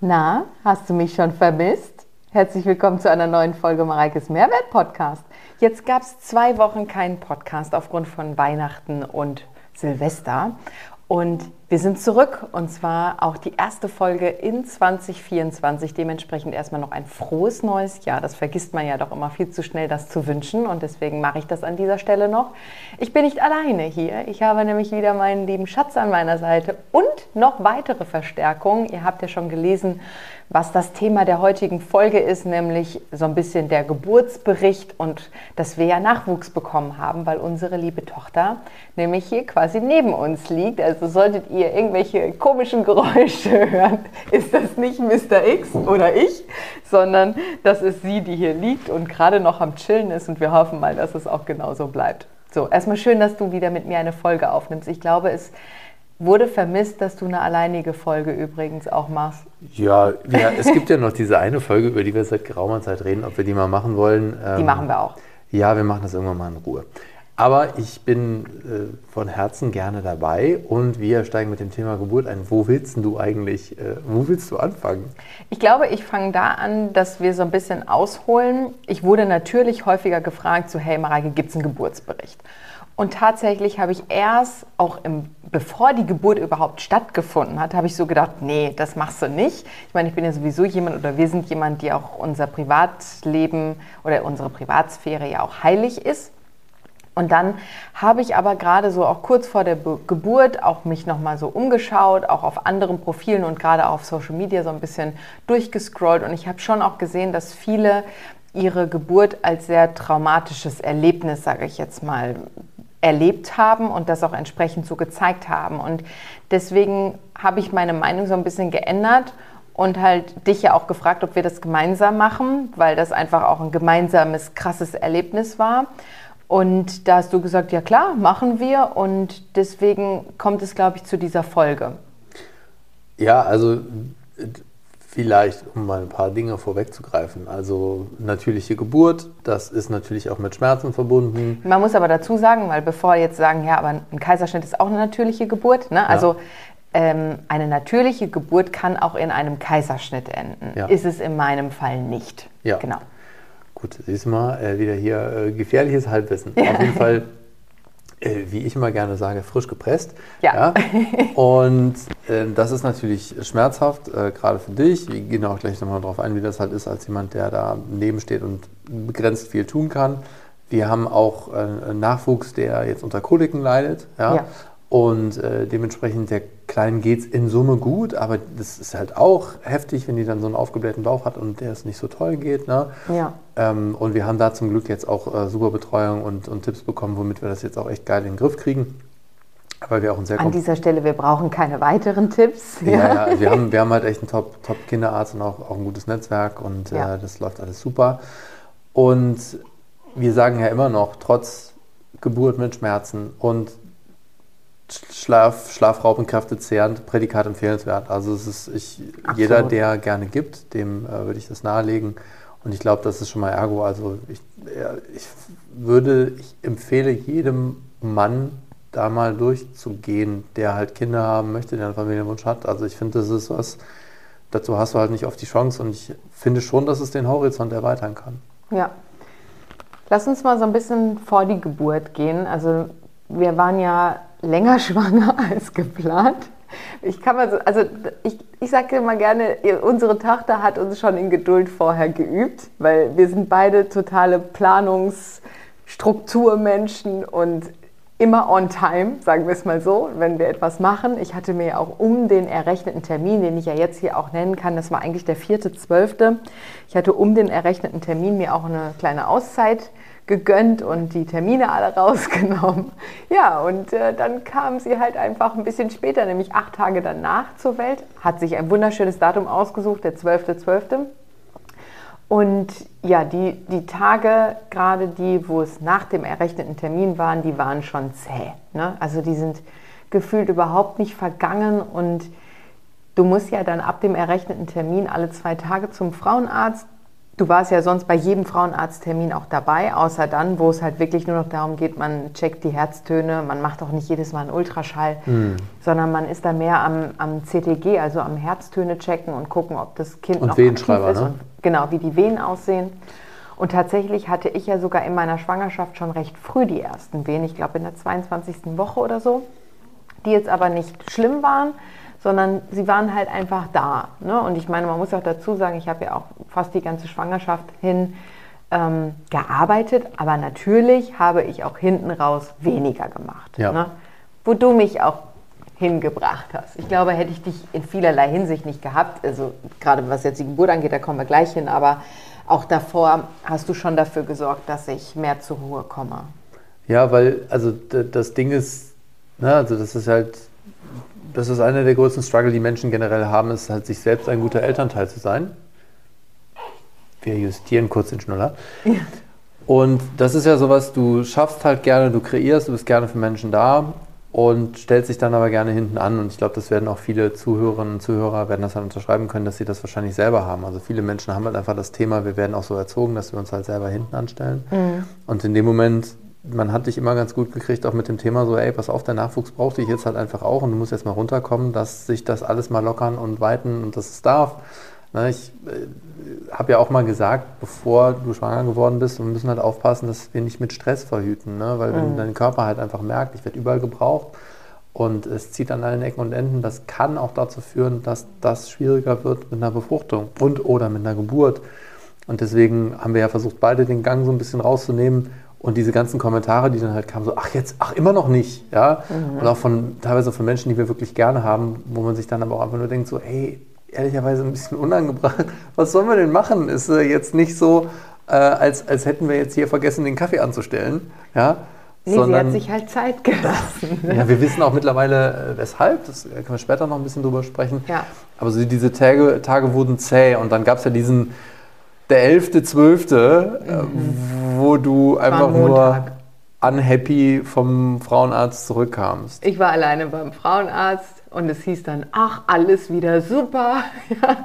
Na, hast du mich schon vermisst? Herzlich willkommen zu einer neuen Folge Mareikes Mehrwert Podcast. Jetzt gab es zwei Wochen keinen Podcast aufgrund von Weihnachten und Silvester. Und wir sind zurück und zwar auch die erste Folge in 2024. Dementsprechend erstmal noch ein frohes neues Jahr. Das vergisst man ja doch immer viel zu schnell, das zu wünschen und deswegen mache ich das an dieser Stelle noch. Ich bin nicht alleine hier. Ich habe nämlich wieder meinen lieben Schatz an meiner Seite und noch weitere Verstärkungen. Ihr habt ja schon gelesen, was das Thema der heutigen Folge ist, nämlich so ein bisschen der Geburtsbericht und dass wir ja Nachwuchs bekommen haben, weil unsere liebe Tochter nämlich hier quasi neben uns liegt. Also solltet ihr irgendwelche komischen Geräusche hören, ist das nicht Mr. X oder ich, sondern das ist sie, die hier liegt und gerade noch am Chillen ist und wir hoffen mal, dass es auch genauso bleibt. So, erstmal schön, dass du wieder mit mir eine Folge aufnimmst. Ich glaube, es Wurde vermisst, dass du eine alleinige Folge übrigens auch machst? Ja, ja, es gibt ja noch diese eine Folge, über die wir seit geraumer Zeit reden, ob wir die mal machen wollen. Die ähm, machen wir auch. Ja, wir machen das irgendwann mal in Ruhe. Aber ich bin äh, von Herzen gerne dabei und wir steigen mit dem Thema Geburt ein. Wo willst du eigentlich, äh, wo willst du anfangen? Ich glaube, ich fange da an, dass wir so ein bisschen ausholen. Ich wurde natürlich häufiger gefragt, so hey Mareike, gibt es einen Geburtsbericht? Und tatsächlich habe ich erst, auch im, bevor die Geburt überhaupt stattgefunden hat, habe ich so gedacht, nee, das machst du nicht. Ich meine, ich bin ja sowieso jemand oder wir sind jemand, die auch unser Privatleben oder unsere Privatsphäre ja auch heilig ist. Und dann habe ich aber gerade so auch kurz vor der Be Geburt auch mich nochmal so umgeschaut, auch auf anderen Profilen und gerade auf Social Media so ein bisschen durchgescrollt. Und ich habe schon auch gesehen, dass viele ihre Geburt als sehr traumatisches Erlebnis, sage ich jetzt mal, erlebt haben und das auch entsprechend so gezeigt haben. Und deswegen habe ich meine Meinung so ein bisschen geändert und halt dich ja auch gefragt, ob wir das gemeinsam machen, weil das einfach auch ein gemeinsames, krasses Erlebnis war. Und da hast du gesagt, ja klar, machen wir. Und deswegen kommt es, glaube ich, zu dieser Folge. Ja, also Vielleicht, um mal ein paar Dinge vorwegzugreifen. Also natürliche Geburt, das ist natürlich auch mit Schmerzen verbunden. Man muss aber dazu sagen, weil bevor jetzt sagen, ja, aber ein Kaiserschnitt ist auch eine natürliche Geburt. Ne? Also ähm, eine natürliche Geburt kann auch in einem Kaiserschnitt enden. Ja. Ist es in meinem Fall nicht. Ja. Genau. Gut, siehst du mal, äh, wieder hier äh, gefährliches Halbwissen. Ja. Auf jeden Fall äh, wie ich immer gerne sage, frisch gepresst. Ja. ja. Und äh, das ist natürlich schmerzhaft, äh, gerade für dich. Wir gehen auch gleich nochmal darauf ein, wie das halt ist, als jemand, der da neben steht und begrenzt viel tun kann. Wir haben auch äh, Nachwuchs, der jetzt unter Koliken leidet. Ja. ja. Und dementsprechend der Kleinen geht es in Summe gut, aber das ist halt auch heftig, wenn die dann so einen aufgeblähten Bauch hat und der es nicht so toll geht. Ne? Ja. Ähm, und wir haben da zum Glück jetzt auch äh, super Betreuung und, und Tipps bekommen, womit wir das jetzt auch echt geil in den Griff kriegen. Weil wir auch ein sehr An dieser Stelle, wir brauchen keine weiteren Tipps. Ja, ja, ja wir, haben, wir haben halt echt einen Top-Kinderarzt Top und auch, auch ein gutes Netzwerk und ja. äh, das läuft alles super. Und wir sagen ja immer noch, trotz Geburt mit Schmerzen und Schlaf, Schlafraub und kräftezehrend, Prädikat empfehlenswert. Also es ist ich, jeder, der gerne gibt, dem äh, würde ich das nahelegen. Und ich glaube, das ist schon mal Ergo. Also ich, ich würde, ich empfehle jedem Mann, da mal durchzugehen, der halt Kinder haben möchte, der einen Familienwunsch hat. Also ich finde, das ist was, dazu hast du halt nicht oft die Chance und ich finde schon, dass es den Horizont erweitern kann. Ja. Lass uns mal so ein bisschen vor die Geburt gehen. Also wir waren ja länger schwanger als geplant. Ich kann mal so, also ich, ich sage immer gerne, unsere Tochter hat uns schon in Geduld vorher geübt, weil wir sind beide totale Planungsstrukturmenschen und immer on time, sagen wir es mal so, wenn wir etwas machen. Ich hatte mir auch um den errechneten Termin, den ich ja jetzt hier auch nennen kann, das war eigentlich der vierte, zwölfte. Ich hatte um den errechneten Termin mir auch eine kleine Auszeit gegönnt und die Termine alle rausgenommen. Ja, und äh, dann kam sie halt einfach ein bisschen später, nämlich acht Tage danach zur Welt, hat sich ein wunderschönes Datum ausgesucht, der 12.12. .12. Und ja, die, die Tage, gerade die, wo es nach dem errechneten Termin waren, die waren schon zäh. Ne? Also die sind gefühlt überhaupt nicht vergangen und du musst ja dann ab dem errechneten Termin alle zwei Tage zum Frauenarzt Du warst ja sonst bei jedem Frauenarzttermin auch dabei, außer dann, wo es halt wirklich nur noch darum geht, man checkt die Herztöne, man macht auch nicht jedes Mal einen Ultraschall, mhm. sondern man ist da mehr am, am CTG, also am Herztöne checken und gucken, ob das Kind und noch aktiv ist. Ne? Und, genau, wie die Wehen aussehen. Und tatsächlich hatte ich ja sogar in meiner Schwangerschaft schon recht früh die ersten Wehen, ich glaube in der 22. Woche oder so, die jetzt aber nicht schlimm waren, sondern sie waren halt einfach da. Ne? Und ich meine, man muss auch dazu sagen, ich habe ja auch fast die ganze Schwangerschaft hin ähm, gearbeitet, aber natürlich habe ich auch hinten raus weniger gemacht. Ja. Ne? Wo du mich auch hingebracht hast. Ich glaube, hätte ich dich in vielerlei Hinsicht nicht gehabt, also gerade was jetzt die Geburt angeht, da kommen wir gleich hin, aber auch davor hast du schon dafür gesorgt, dass ich mehr zur Ruhe komme. Ja, weil, also das Ding ist, ne, also das ist halt das ist einer der größten Struggle, die Menschen generell haben, ist halt, sich selbst ein guter Elternteil zu sein. Wir justieren kurz den Schnuller. Ja. Und das ist ja sowas, du schaffst halt gerne, du kreierst, du bist gerne für Menschen da und stellst dich dann aber gerne hinten an. Und ich glaube, das werden auch viele Zuhörerinnen und Zuhörer werden das dann unterschreiben können, dass sie das wahrscheinlich selber haben. Also viele Menschen haben halt einfach das Thema, wir werden auch so erzogen, dass wir uns halt selber hinten anstellen. Mhm. Und in dem Moment man hat dich immer ganz gut gekriegt, auch mit dem Thema so, ey, pass auf, der Nachwuchs braucht dich jetzt halt einfach auch und du musst jetzt mal runterkommen, dass sich das alles mal lockern und weiten und dass es darf. Na, ich äh, habe ja auch mal gesagt, bevor du schwanger geworden bist, wir müssen halt aufpassen, dass wir nicht mit Stress verhüten, ne? weil wenn mhm. dein Körper halt einfach merkt, ich werde überall gebraucht und es zieht an allen Ecken und Enden, das kann auch dazu führen, dass das schwieriger wird mit einer Befruchtung und oder mit einer Geburt. Und deswegen haben wir ja versucht, beide den Gang so ein bisschen rauszunehmen und diese ganzen Kommentare, die dann halt kamen, so, ach jetzt, ach immer noch nicht, ja. Mhm. Und auch von, teilweise von Menschen, die wir wirklich gerne haben, wo man sich dann aber auch einfach nur denkt, so, ey, ehrlicherweise ein bisschen unangebracht, was sollen wir denn machen? Ist äh, jetzt nicht so, äh, als, als hätten wir jetzt hier vergessen, den Kaffee anzustellen, ja. Nee, Sondern, sie hat sich halt Zeit gelassen. ja, wir wissen auch mittlerweile, äh, weshalb, das können wir später noch ein bisschen drüber sprechen. Ja. Aber so diese Tage, Tage wurden zäh und dann gab es ja diesen, der 11.12., mhm. Wo du einfach nur unhappy vom Frauenarzt zurückkamst. Ich war alleine beim Frauenarzt und es hieß dann, ach, alles wieder super. Ja,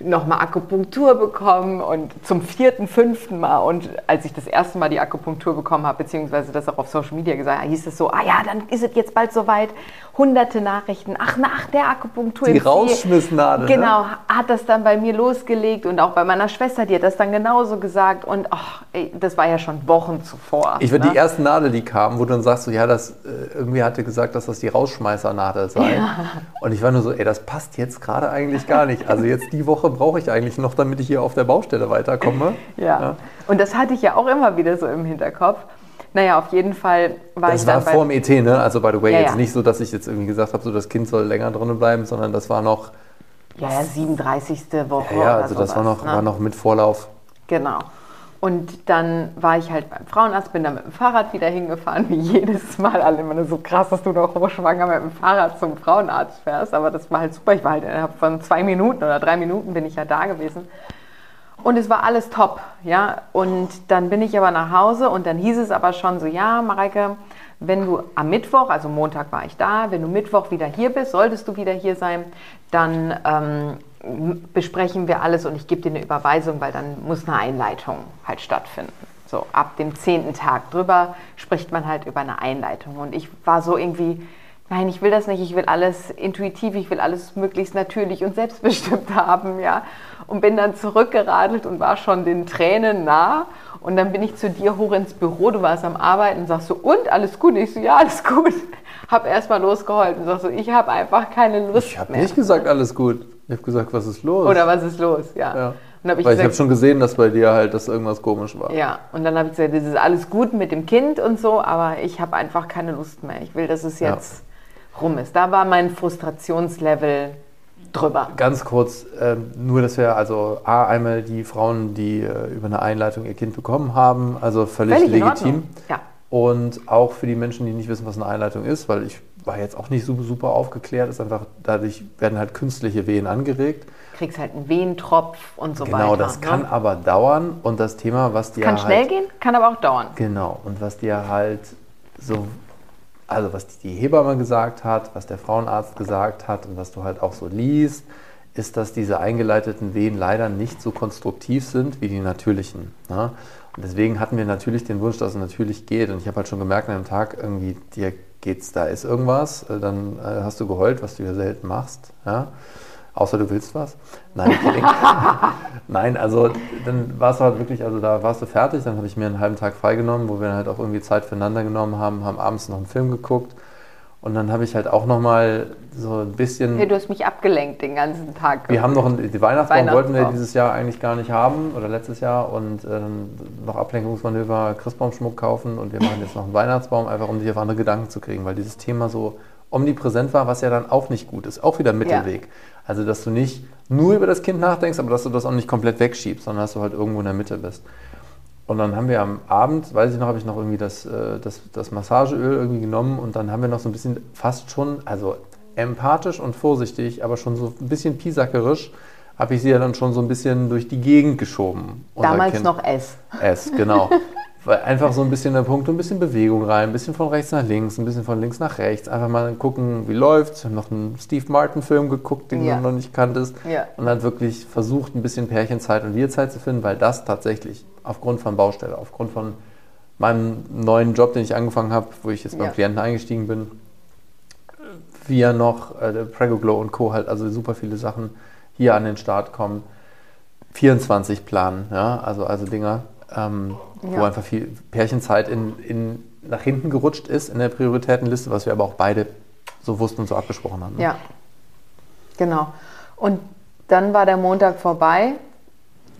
Nochmal Akupunktur bekommen und zum vierten, fünften Mal. Und als ich das erste Mal die Akupunktur bekommen habe, beziehungsweise das auch auf Social Media gesagt habe, hieß es so, ah ja, dann ist es jetzt bald soweit. Hunderte Nachrichten, ach, nach der Akupunktur. Die Rausschmissnadel. Ne? Genau, ne? hat das dann bei mir losgelegt und auch bei meiner Schwester, die hat das dann genauso gesagt. Und ach, ey, das war ja schon Wochen zuvor. Ich würde ne? die erste Nadel, die kam, wo du dann sagst, so, ja, das, äh, irgendwie hatte gesagt, dass das die Rausschmeißernadel sei. Ja. Und ich war nur so, ey, das passt jetzt gerade eigentlich gar nicht. Also jetzt die Woche brauche ich eigentlich noch, damit ich hier auf der Baustelle weiterkomme. Ja. ja. Und das hatte ich ja auch immer wieder so im Hinterkopf. Naja, auf jeden Fall war das ich. Das war vor dem ET, ne? Also, by the way, ja, jetzt ja. nicht so, dass ich jetzt irgendwie gesagt habe, so das Kind soll länger drinnen bleiben, sondern das war noch. Ja, ja 37. Woche. Ja, also sowas, das war noch, ne? war noch mit Vorlauf. Genau. Und dann war ich halt beim Frauenarzt, bin dann mit dem Fahrrad wieder hingefahren, wie jedes Mal. Alle immer so krass, dass du noch hochschwanger mit dem Fahrrad zum Frauenarzt fährst. Aber das war halt super. Ich war halt innerhalb von zwei Minuten oder drei Minuten bin ich ja da gewesen. Und es war alles top, ja. Und dann bin ich aber nach Hause und dann hieß es aber schon so, ja, Mareike, wenn du am Mittwoch, also Montag war ich da, wenn du Mittwoch wieder hier bist, solltest du wieder hier sein, dann ähm, besprechen wir alles und ich gebe dir eine Überweisung, weil dann muss eine Einleitung halt stattfinden. So ab dem zehnten Tag drüber spricht man halt über eine Einleitung. Und ich war so irgendwie, nein, ich will das nicht, ich will alles intuitiv, ich will alles möglichst natürlich und selbstbestimmt haben, ja. Und bin dann zurückgeradelt und war schon den Tränen nah. Und dann bin ich zu dir hoch ins Büro, du warst am Arbeiten und sagst so, und alles gut? Ich so, ja, alles gut. Hab erstmal losgeheult und sagst so, ich habe einfach keine Lust ich hab mehr. Ich habe nicht gesagt, alles gut. Ich habe gesagt, was ist los? Oder was ist los, ja. ja. Hab ich Weil ich habe schon gesehen, dass bei dir halt das irgendwas komisch war. Ja, und dann habe ich gesagt, das ist alles gut mit dem Kind und so, aber ich habe einfach keine Lust mehr. Ich will, dass es jetzt ja. rum ist. Da war mein Frustrationslevel drüber. Ganz kurz, äh, nur dass wir also A, einmal die Frauen, die äh, über eine Einleitung ihr Kind bekommen haben, also völlig, völlig legitim. Ja. Und auch für die Menschen, die nicht wissen, was eine Einleitung ist, weil ich war jetzt auch nicht super, super aufgeklärt, ist einfach, dadurch werden halt künstliche Wehen angeregt. Kriegst halt einen Wehentropf und so genau, weiter. Genau, das ne? kann aber dauern und das Thema, was dir Kann halt, schnell gehen, kann aber auch dauern. Genau, und was dir halt so, also was die Hebamme gesagt hat, was der Frauenarzt gesagt hat und was du halt auch so liest, ist, dass diese eingeleiteten Wehen leider nicht so konstruktiv sind wie die natürlichen. Ne? Und deswegen hatten wir natürlich den Wunsch, dass es natürlich geht. Und ich habe halt schon gemerkt an einem Tag, irgendwie, dir geht's, da ist irgendwas, äh, dann äh, hast du geheult, was du ja selten machst. Ja? Außer du willst was. Nein, Nein, also dann warst du halt wirklich, also da warst du fertig, dann habe ich mir einen halben Tag freigenommen, wo wir halt auch irgendwie Zeit füreinander genommen haben, haben abends noch einen Film geguckt und dann habe ich halt auch nochmal so ein bisschen. Hey, du hast mich abgelenkt den ganzen Tag. Wir haben noch einen, die Weihnachtsbaum, Weihnachtsbaum, wollten wir dieses Jahr eigentlich gar nicht haben oder letztes Jahr und äh, noch Ablenkungsmanöver, Christbaumschmuck kaufen und wir machen jetzt noch einen Weihnachtsbaum, einfach um sich auf andere Gedanken zu kriegen, weil dieses Thema so omnipräsent war, was ja dann auch nicht gut ist. Auch wieder ein Mittelweg. Ja. Also, dass du nicht nur über das Kind nachdenkst, aber dass du das auch nicht komplett wegschiebst, sondern dass du halt irgendwo in der Mitte bist. Und dann haben wir am Abend, weiß ich noch, habe ich noch irgendwie das, äh, das, das Massageöl irgendwie genommen und dann haben wir noch so ein bisschen fast schon, also empathisch und vorsichtig, aber schon so ein bisschen piesackerisch, habe ich sie ja dann schon so ein bisschen durch die Gegend geschoben. Damals kind. noch S. S, genau. Weil einfach so ein bisschen der Punkt, ein bisschen Bewegung rein, ein bisschen von rechts nach links, ein bisschen von links nach rechts. Einfach mal gucken, wie läuft's. Wir haben noch einen Steve Martin-Film geguckt, den ja. du noch nicht kanntest. Ja. Und dann wirklich versucht, ein bisschen Pärchenzeit und Wir-Zeit zu finden, weil das tatsächlich aufgrund von Baustelle, aufgrund von meinem neuen Job, den ich angefangen habe, wo ich jetzt beim ja. Klienten eingestiegen bin, wir noch, äh, Pregoglow und Co. halt, also super viele Sachen hier an den Start kommen. 24 planen, ja, also, also Dinger, ähm, ja. wo einfach viel Pärchenzeit in, in, nach hinten gerutscht ist in der Prioritätenliste, was wir aber auch beide so wussten und so abgesprochen haben. Ne? Ja, genau. Und dann war der Montag vorbei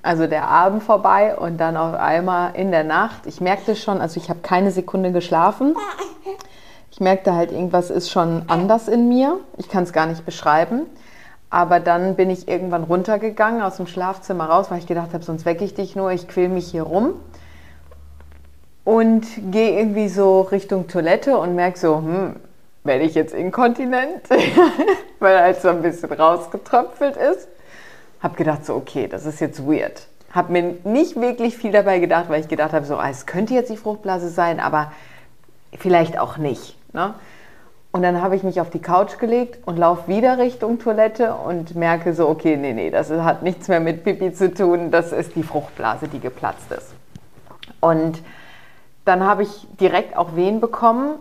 also der Abend vorbei und dann auf einmal in der Nacht. Ich merkte schon, also ich habe keine Sekunde geschlafen. Ich merkte halt, irgendwas ist schon anders in mir. Ich kann es gar nicht beschreiben. Aber dann bin ich irgendwann runtergegangen aus dem Schlafzimmer raus, weil ich gedacht habe, sonst wecke ich dich nur, ich quäl mich hier rum. Und gehe irgendwie so Richtung Toilette und merke so, hm, werde ich jetzt inkontinent? weil halt so ein bisschen rausgetröpfelt ist. Habe gedacht, so, okay, das ist jetzt weird. Habe mir nicht wirklich viel dabei gedacht, weil ich gedacht habe, so, ah, es könnte jetzt die Fruchtblase sein, aber vielleicht auch nicht. Ne? Und dann habe ich mich auf die Couch gelegt und laufe wieder Richtung Toilette und merke so, okay, nee, nee, das hat nichts mehr mit Pipi zu tun, das ist die Fruchtblase, die geplatzt ist. Und dann habe ich direkt auch Wehen bekommen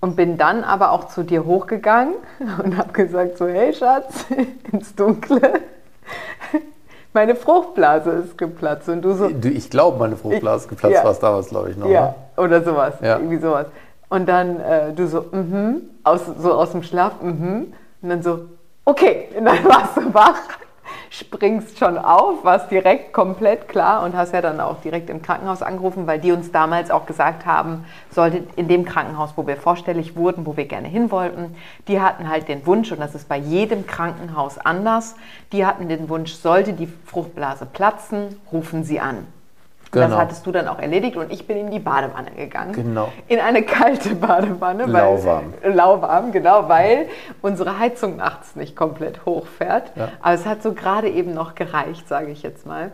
und bin dann aber auch zu dir hochgegangen und habe gesagt so, hey Schatz, ins Dunkle, meine Fruchtblase ist geplatzt. Und du so. Du, ich glaube, meine Fruchtblase ist geplatzt, ja. war es damals, glaube ich, noch. Ja, ne? oder sowas. Ja. Irgendwie sowas. Und dann äh, du so, mhm, aus, so aus dem Schlaf, mhm. Und dann so, okay. Und dann warst du wach springst schon auf, warst direkt komplett klar und hast ja dann auch direkt im Krankenhaus angerufen, weil die uns damals auch gesagt haben, sollte in dem Krankenhaus, wo wir vorstellig wurden, wo wir gerne hin wollten, die hatten halt den Wunsch, und das ist bei jedem Krankenhaus anders, die hatten den Wunsch, sollte die Fruchtblase platzen, rufen sie an. Genau. Das hattest du dann auch erledigt und ich bin in die Badewanne gegangen. Genau. In eine kalte Badewanne. Lauwarm. Weil, lauwarm, genau, weil unsere Heizung nachts nicht komplett hochfährt. Ja. Aber es hat so gerade eben noch gereicht, sage ich jetzt mal.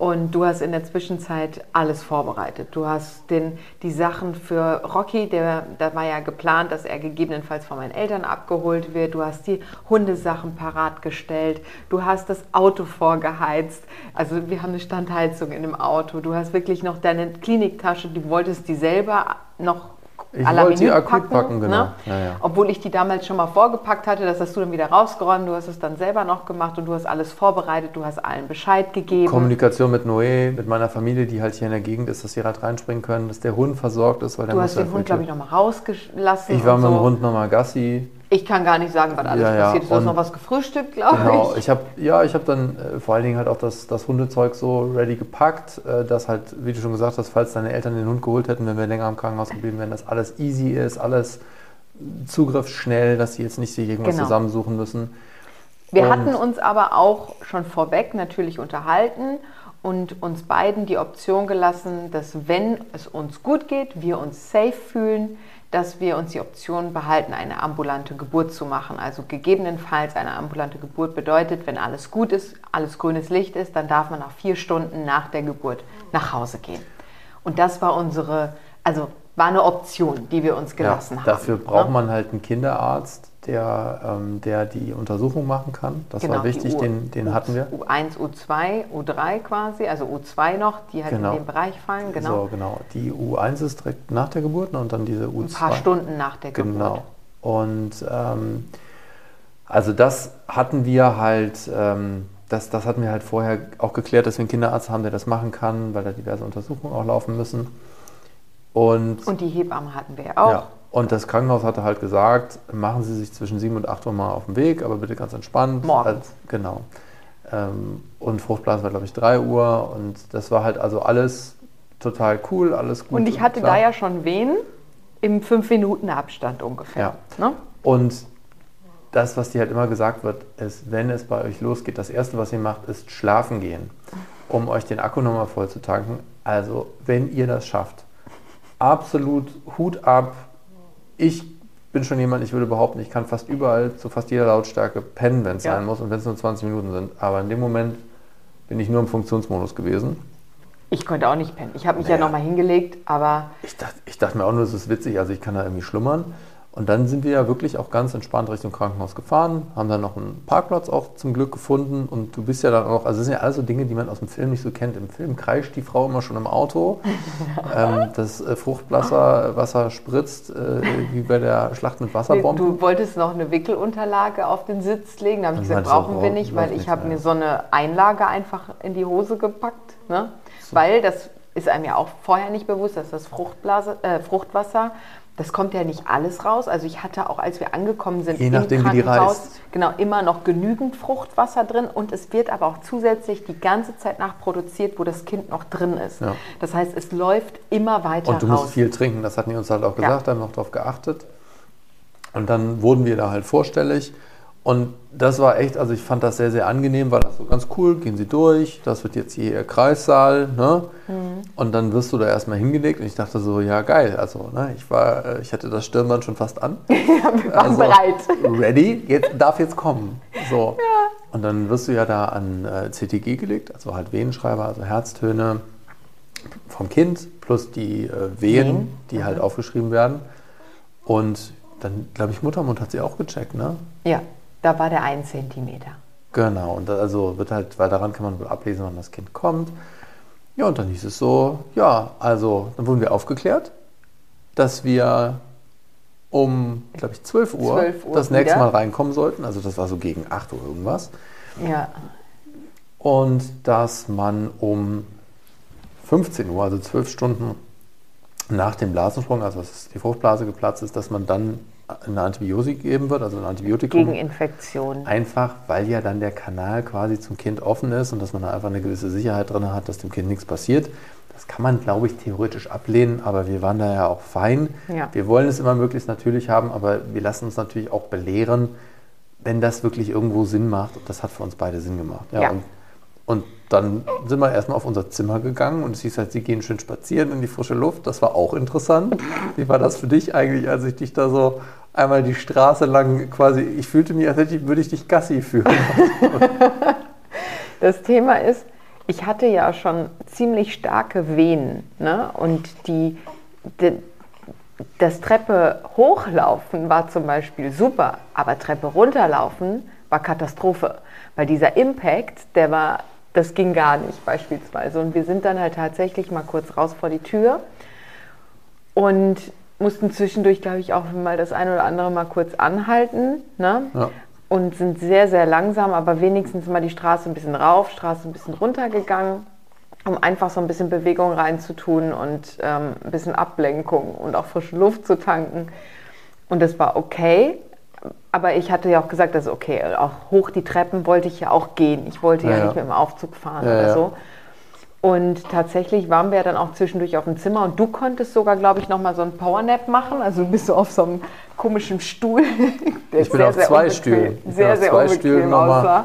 Und du hast in der Zwischenzeit alles vorbereitet. Du hast den, die Sachen für Rocky, der, da war ja geplant, dass er gegebenenfalls von meinen Eltern abgeholt wird. Du hast die Hundesachen parat gestellt. Du hast das Auto vorgeheizt. Also wir haben eine Standheizung in dem Auto. Du hast wirklich noch deine Kliniktasche, du wolltest die selber noch ich wollte sie akut packen, packen genau. Ne? Ja, ja. Obwohl ich die damals schon mal vorgepackt hatte, das hast du dann wieder rausgeräumt, du hast es dann selber noch gemacht und du hast alles vorbereitet, du hast allen Bescheid gegeben. Kommunikation mit Noé, mit meiner Familie, die halt hier in der Gegend ist, dass sie halt reinspringen können, dass der Hund versorgt ist. Weil du der hast den Hund, glaube ich, nochmal rausgelassen. Ich war mit so. dem Hund nochmal Gassi. Ich kann gar nicht sagen, was alles ja, ja. passiert ist. Du hast noch was gefrühstückt, glaube genau. ich. ich hab, ja, ich habe dann äh, vor allen Dingen halt auch das, das Hundezeug so ready gepackt, äh, dass halt, wie du schon gesagt hast, falls deine Eltern den Hund geholt hätten, wenn wir länger im Krankenhaus geblieben wären, dass alles easy ist, alles zugriffsschnell, dass sie jetzt nicht sich irgendwas genau. zusammensuchen müssen. Wir und hatten uns aber auch schon vorweg natürlich unterhalten und uns beiden die Option gelassen, dass wenn es uns gut geht, wir uns safe fühlen, dass wir uns die Option behalten, eine ambulante Geburt zu machen. Also gegebenenfalls eine ambulante Geburt bedeutet, wenn alles gut ist, alles grünes Licht ist, dann darf man nach vier Stunden nach der Geburt nach Hause gehen. Und das war unsere, also war eine Option, die wir uns gelassen ja, haben. Dafür braucht ne? man halt einen Kinderarzt, der, ähm, der die Untersuchung machen kann. Das genau, war wichtig, den, den U, hatten wir. U1, U2, U3 quasi, also U2 noch, die halt genau. in den Bereich fallen. Genau. So, genau. Die U1 ist direkt nach der Geburt und dann diese U2. Ein paar Stunden nach der Geburt. Genau. Und ähm, also das hatten wir halt, ähm, das, das hatten wir halt vorher auch geklärt, dass wir einen Kinderarzt haben, der das machen kann, weil da diverse Untersuchungen auch laufen müssen. Und, und die Hebamme hatten wir ja auch. Ja, und das Krankenhaus hatte halt gesagt, machen Sie sich zwischen 7 und 8 Uhr mal auf den Weg, aber bitte ganz entspannt. Morgens. Also, genau. Ähm, und Fruchtblase war, glaube ich, 3 Uhr. Und das war halt also alles total cool, alles gut. Und ich hatte klar. da ja schon Wehen im 5-Minuten-Abstand ungefähr. Ja. Ne? Und das, was dir halt immer gesagt wird, ist, wenn es bei euch losgeht, das Erste, was ihr macht, ist schlafen gehen, um euch den Akku nochmal voll zu tanken. Also, wenn ihr das schafft, absolut Hut ab, ich bin schon jemand, ich würde behaupten, ich kann fast überall zu fast jeder Lautstärke pennen, wenn es ja. sein muss und wenn es nur 20 Minuten sind. Aber in dem Moment bin ich nur im Funktionsmodus gewesen. Ich konnte auch nicht pennen. Ich habe mich naja. ja nochmal hingelegt, aber. Ich dachte, ich dachte mir auch nur, es ist witzig, also ich kann da irgendwie schlummern. Und dann sind wir ja wirklich auch ganz entspannt Richtung Krankenhaus gefahren, haben dann noch einen Parkplatz auch zum Glück gefunden und du bist ja dann auch, also das sind ja alles so Dinge, die man aus dem Film nicht so kennt. Im Film kreischt die Frau immer schon im Auto, ähm, das äh, Fruchtwasser Wasser spritzt, äh, wie bei der Schlacht mit Wasserbomben. Du wolltest noch eine Wickelunterlage auf den Sitz legen, da habe ich gesagt, brauchen so, wir nicht, weil ich habe mir so eine Einlage einfach in die Hose gepackt, ne? Weil das ist einem ja auch vorher nicht bewusst, dass das Fruchtblase, äh, Fruchtwasser das kommt ja nicht alles raus. Also ich hatte auch, als wir angekommen sind, Je nachdem, im Krankenhaus, genau, immer noch genügend Fruchtwasser drin und es wird aber auch zusätzlich die ganze Zeit nachproduziert, wo das Kind noch drin ist. Ja. Das heißt, es läuft immer weiter Und du raus. musst viel trinken, das hatten die uns halt auch gesagt, ja. haben noch darauf geachtet. Und dann wurden wir da halt vorstellig und das war echt, also ich fand das sehr, sehr angenehm, weil das so ganz cool, gehen Sie durch, das wird jetzt hier Ihr Kreissaal, ne? Mhm. Und dann wirst du da erstmal hingelegt und ich dachte so, ja geil, also ne, ich war, äh, ich hatte das Stirnband schon fast an. ja, wir waren also, bereit. Ready, jetzt darf jetzt kommen. So. Ja. Und dann wirst du ja da an äh, CTG gelegt, also halt Venenschreiber, also Herztöne vom Kind plus die äh, Wehen, Wehen, die mhm. halt aufgeschrieben werden. Und dann, glaube ich, Muttermund hat sie auch gecheckt, ne? Ja. Da war der ein Zentimeter. Genau, und also wird halt, weil daran kann man wohl ablesen, wann das Kind kommt. Ja, und dann hieß es so, ja, also dann wurden wir aufgeklärt, dass wir um, glaube ich, 12 Uhr, 12 Uhr das nächste Mal reinkommen sollten. Also das war so gegen 8 Uhr irgendwas. Ja. Und dass man um 15 Uhr, also 12 Stunden nach dem Blasensprung, also dass die Fruchtblase geplatzt ist, dass man dann eine Antibiotik geben wird, also ein Antibiotikum. Gegen Infektionen. Einfach, weil ja dann der Kanal quasi zum Kind offen ist und dass man da einfach eine gewisse Sicherheit drin hat, dass dem Kind nichts passiert. Das kann man, glaube ich, theoretisch ablehnen, aber wir waren da ja auch fein. Ja. Wir wollen es immer möglichst natürlich haben, aber wir lassen uns natürlich auch belehren, wenn das wirklich irgendwo Sinn macht. Und das hat für uns beide Sinn gemacht. Ja, ja. Und, und dann sind wir erstmal auf unser Zimmer gegangen und es hieß halt, sie gehen schön spazieren in die frische Luft. Das war auch interessant. Wie war das für dich eigentlich, als ich dich da so einmal die Straße lang quasi, ich fühlte mich, als hätte würde ich dich Gassi führen. das Thema ist, ich hatte ja schon ziemlich starke Venen ne? und die, die, das Treppe hochlaufen war zum Beispiel super, aber Treppe runterlaufen war Katastrophe, weil dieser Impact, der war, das ging gar nicht beispielsweise und wir sind dann halt tatsächlich mal kurz raus vor die Tür und mussten zwischendurch, glaube ich, auch mal das eine oder andere mal kurz anhalten. Ne? Ja. Und sind sehr, sehr langsam, aber wenigstens mal die Straße ein bisschen rauf, Straße ein bisschen runter gegangen, um einfach so ein bisschen Bewegung reinzutun und ähm, ein bisschen Ablenkung und auch frische Luft zu tanken. Und das war okay. Aber ich hatte ja auch gesagt, dass okay, auch hoch die Treppen wollte ich ja auch gehen. Ich wollte ja, ja nicht mit dem Aufzug fahren ja, oder so. Und tatsächlich waren wir ja dann auch zwischendurch auf dem Zimmer und du konntest sogar, glaube ich, nochmal so einen Powernap machen. Also du bist so auf so einem komischen Stuhl. ich bin sehr, auf sehr zwei Stühlen. Sehr, sehr zwei Stühlen nochmal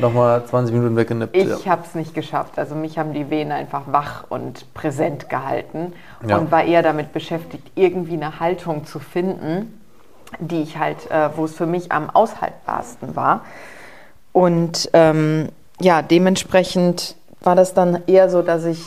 noch 20 Minuten weggenippt. Ich ja. habe es nicht geschafft. Also mich haben die Venen einfach wach und präsent gehalten ja. und war eher damit beschäftigt, irgendwie eine Haltung zu finden, die ich halt, äh, wo es für mich am aushaltbarsten war. Und ähm, ja, dementsprechend war das dann eher so, dass ich,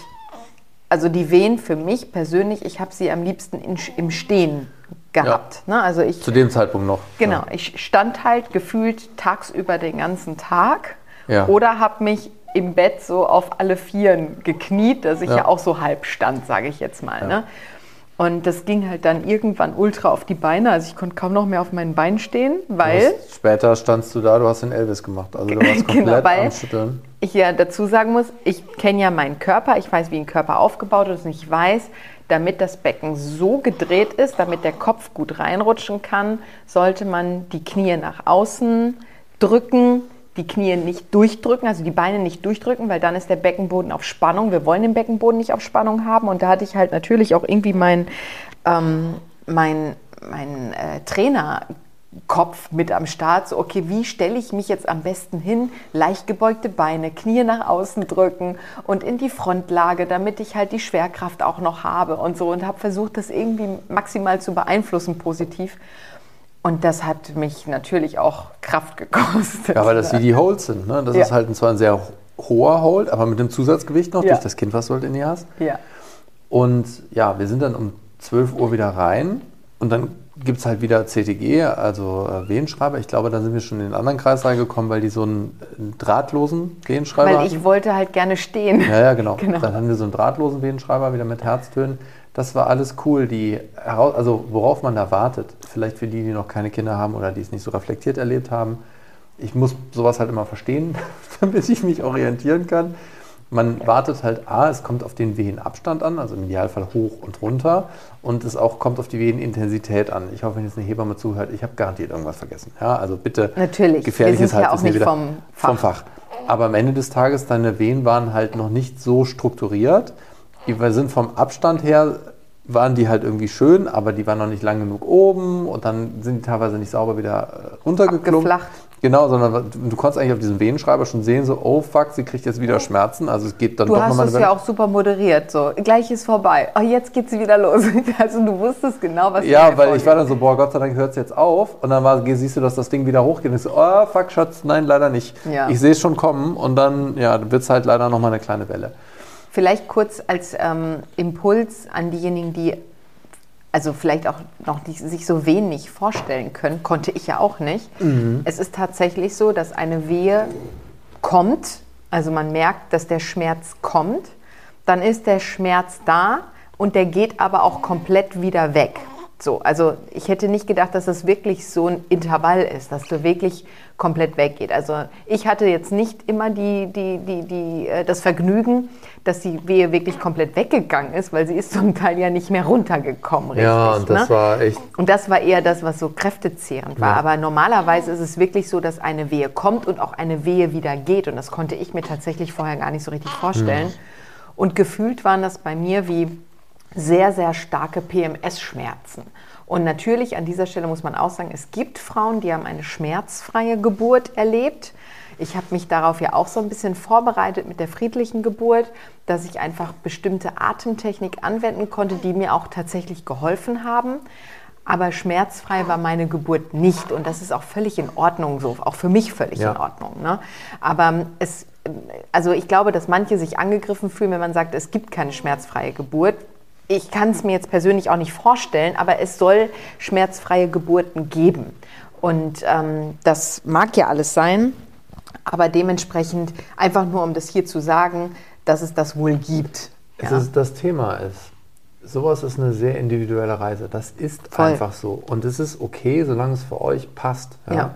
also die Wehen für mich persönlich, ich habe sie am liebsten in, im Stehen gehabt. Ja. Ne? Also ich, Zu dem Zeitpunkt noch. Genau, ja. ich stand halt gefühlt tagsüber den ganzen Tag ja. oder habe mich im Bett so auf alle Vieren gekniet, dass ich ja, auch so halb stand, sage ich jetzt mal. Ne? Und das ging halt dann irgendwann ultra auf die Beine. Also ich konnte kaum noch mehr auf meinen Beinen stehen, weil. später standst du da, du hast den Elvis gemacht. Also du warst komplett genau, am Schütteln. Ich ja dazu sagen muss, ich kenne ja meinen Körper, ich weiß, wie ein Körper aufgebaut ist und ich weiß, damit das Becken so gedreht ist, damit der Kopf gut reinrutschen kann, sollte man die Knie nach außen drücken, die Knie nicht durchdrücken, also die Beine nicht durchdrücken, weil dann ist der Beckenboden auf Spannung. Wir wollen den Beckenboden nicht auf Spannung haben. Und da hatte ich halt natürlich auch irgendwie mein, ähm, mein, mein äh, Trainer. Kopf mit am Start, so okay, wie stelle ich mich jetzt am besten hin? Leicht gebeugte Beine, Knie nach außen drücken und in die Frontlage, damit ich halt die Schwerkraft auch noch habe und so und habe versucht, das irgendwie maximal zu beeinflussen positiv. Und das hat mich natürlich auch Kraft gekostet. Ja, weil das wie die Holds sind. Ne? Das ja. ist halt zwar ein sehr hoher Hold, aber mit dem Zusatzgewicht noch ja. durch das Kind, was du halt in die hast. Ja. Und ja, wir sind dann um 12 Uhr wieder rein und dann gibt es halt wieder CTG, also äh, Wehenschreiber. Ich glaube, da sind wir schon in den anderen Kreis reingekommen, weil die so einen, einen drahtlosen Wehenschreiber Weil ich hatten. wollte halt gerne stehen. Ja, ja, genau. genau. Dann haben wir so einen drahtlosen Wehenschreiber wieder mit Herztönen. Das war alles cool. Die, also worauf man da wartet, vielleicht für die, die noch keine Kinder haben oder die es nicht so reflektiert erlebt haben. Ich muss sowas halt immer verstehen, damit ich mich orientieren kann. Man wartet halt, A, es kommt auf den Wehenabstand an, also im Idealfall hoch und runter. Und es auch kommt auf die Wehenintensität an. Ich hoffe, wenn jetzt eine Hebamme zuhört, ich habe garantiert irgendwas vergessen. Ja, also bitte Natürlich. gefährliches sind ja auch nicht vom Fach. vom Fach. Aber am Ende des Tages, deine Wehen waren halt noch nicht so strukturiert wir sind vom Abstand her, waren die halt irgendwie schön, aber die waren noch nicht lang genug oben und dann sind die teilweise nicht sauber wieder äh, runtergeklungen. Genau, sondern du konntest eigentlich auf diesem Venenschreiber schon sehen, so, oh fuck, sie kriegt jetzt wieder Schmerzen. Also es geht dann du doch nochmal. Du hast es ja auch super moderiert, so, gleich ist vorbei. Oh, jetzt geht sie wieder los. Also du wusstest genau, was Ja, weil vorgeht. ich war dann so, boah, Gott sei Dank hört es jetzt auf. Und dann war, siehst du, dass das Ding wieder hochgeht. Und ich so, oh fuck, Schatz, nein, leider nicht. Ja. Ich sehe es schon kommen und dann, ja, wird es halt leider nochmal eine kleine Welle. Vielleicht kurz als ähm, Impuls an diejenigen, die also vielleicht auch noch nicht, sich so wenig vorstellen können, konnte ich ja auch nicht. Mhm. Es ist tatsächlich so, dass eine Wehe kommt, also man merkt, dass der Schmerz kommt, dann ist der Schmerz da und der geht aber auch komplett wieder weg. So, also ich hätte nicht gedacht, dass das wirklich so ein Intervall ist, dass du wirklich komplett weggeht. Also ich hatte jetzt nicht immer die, die, die, die, äh, das Vergnügen, dass die Wehe wirklich komplett weggegangen ist, weil sie ist zum Teil ja nicht mehr runtergekommen. Richtig, ja, und das ne? war echt. Und das war eher das, was so kräftezehrend war. Ja. Aber normalerweise ist es wirklich so, dass eine Wehe kommt und auch eine Wehe wieder geht. Und das konnte ich mir tatsächlich vorher gar nicht so richtig vorstellen. Mhm. Und gefühlt waren das bei mir wie sehr, sehr starke PMS-Schmerzen. Und natürlich an dieser Stelle muss man auch sagen, es gibt Frauen, die haben eine schmerzfreie Geburt erlebt. Ich habe mich darauf ja auch so ein bisschen vorbereitet mit der friedlichen Geburt, dass ich einfach bestimmte Atemtechnik anwenden konnte, die mir auch tatsächlich geholfen haben. Aber schmerzfrei war meine Geburt nicht. Und das ist auch völlig in Ordnung so, auch für mich völlig ja. in Ordnung. Ne? Aber es, also ich glaube, dass manche sich angegriffen fühlen, wenn man sagt, es gibt keine schmerzfreie Geburt ich kann es mir jetzt persönlich auch nicht vorstellen, aber es soll schmerzfreie Geburten geben. Und ähm, das mag ja alles sein, aber dementsprechend einfach nur, um das hier zu sagen, dass es das wohl gibt. Es ja. ist, das Thema ist, sowas ist eine sehr individuelle Reise. Das ist Voll. einfach so. Und es ist okay, solange es für euch passt. Ja. ja.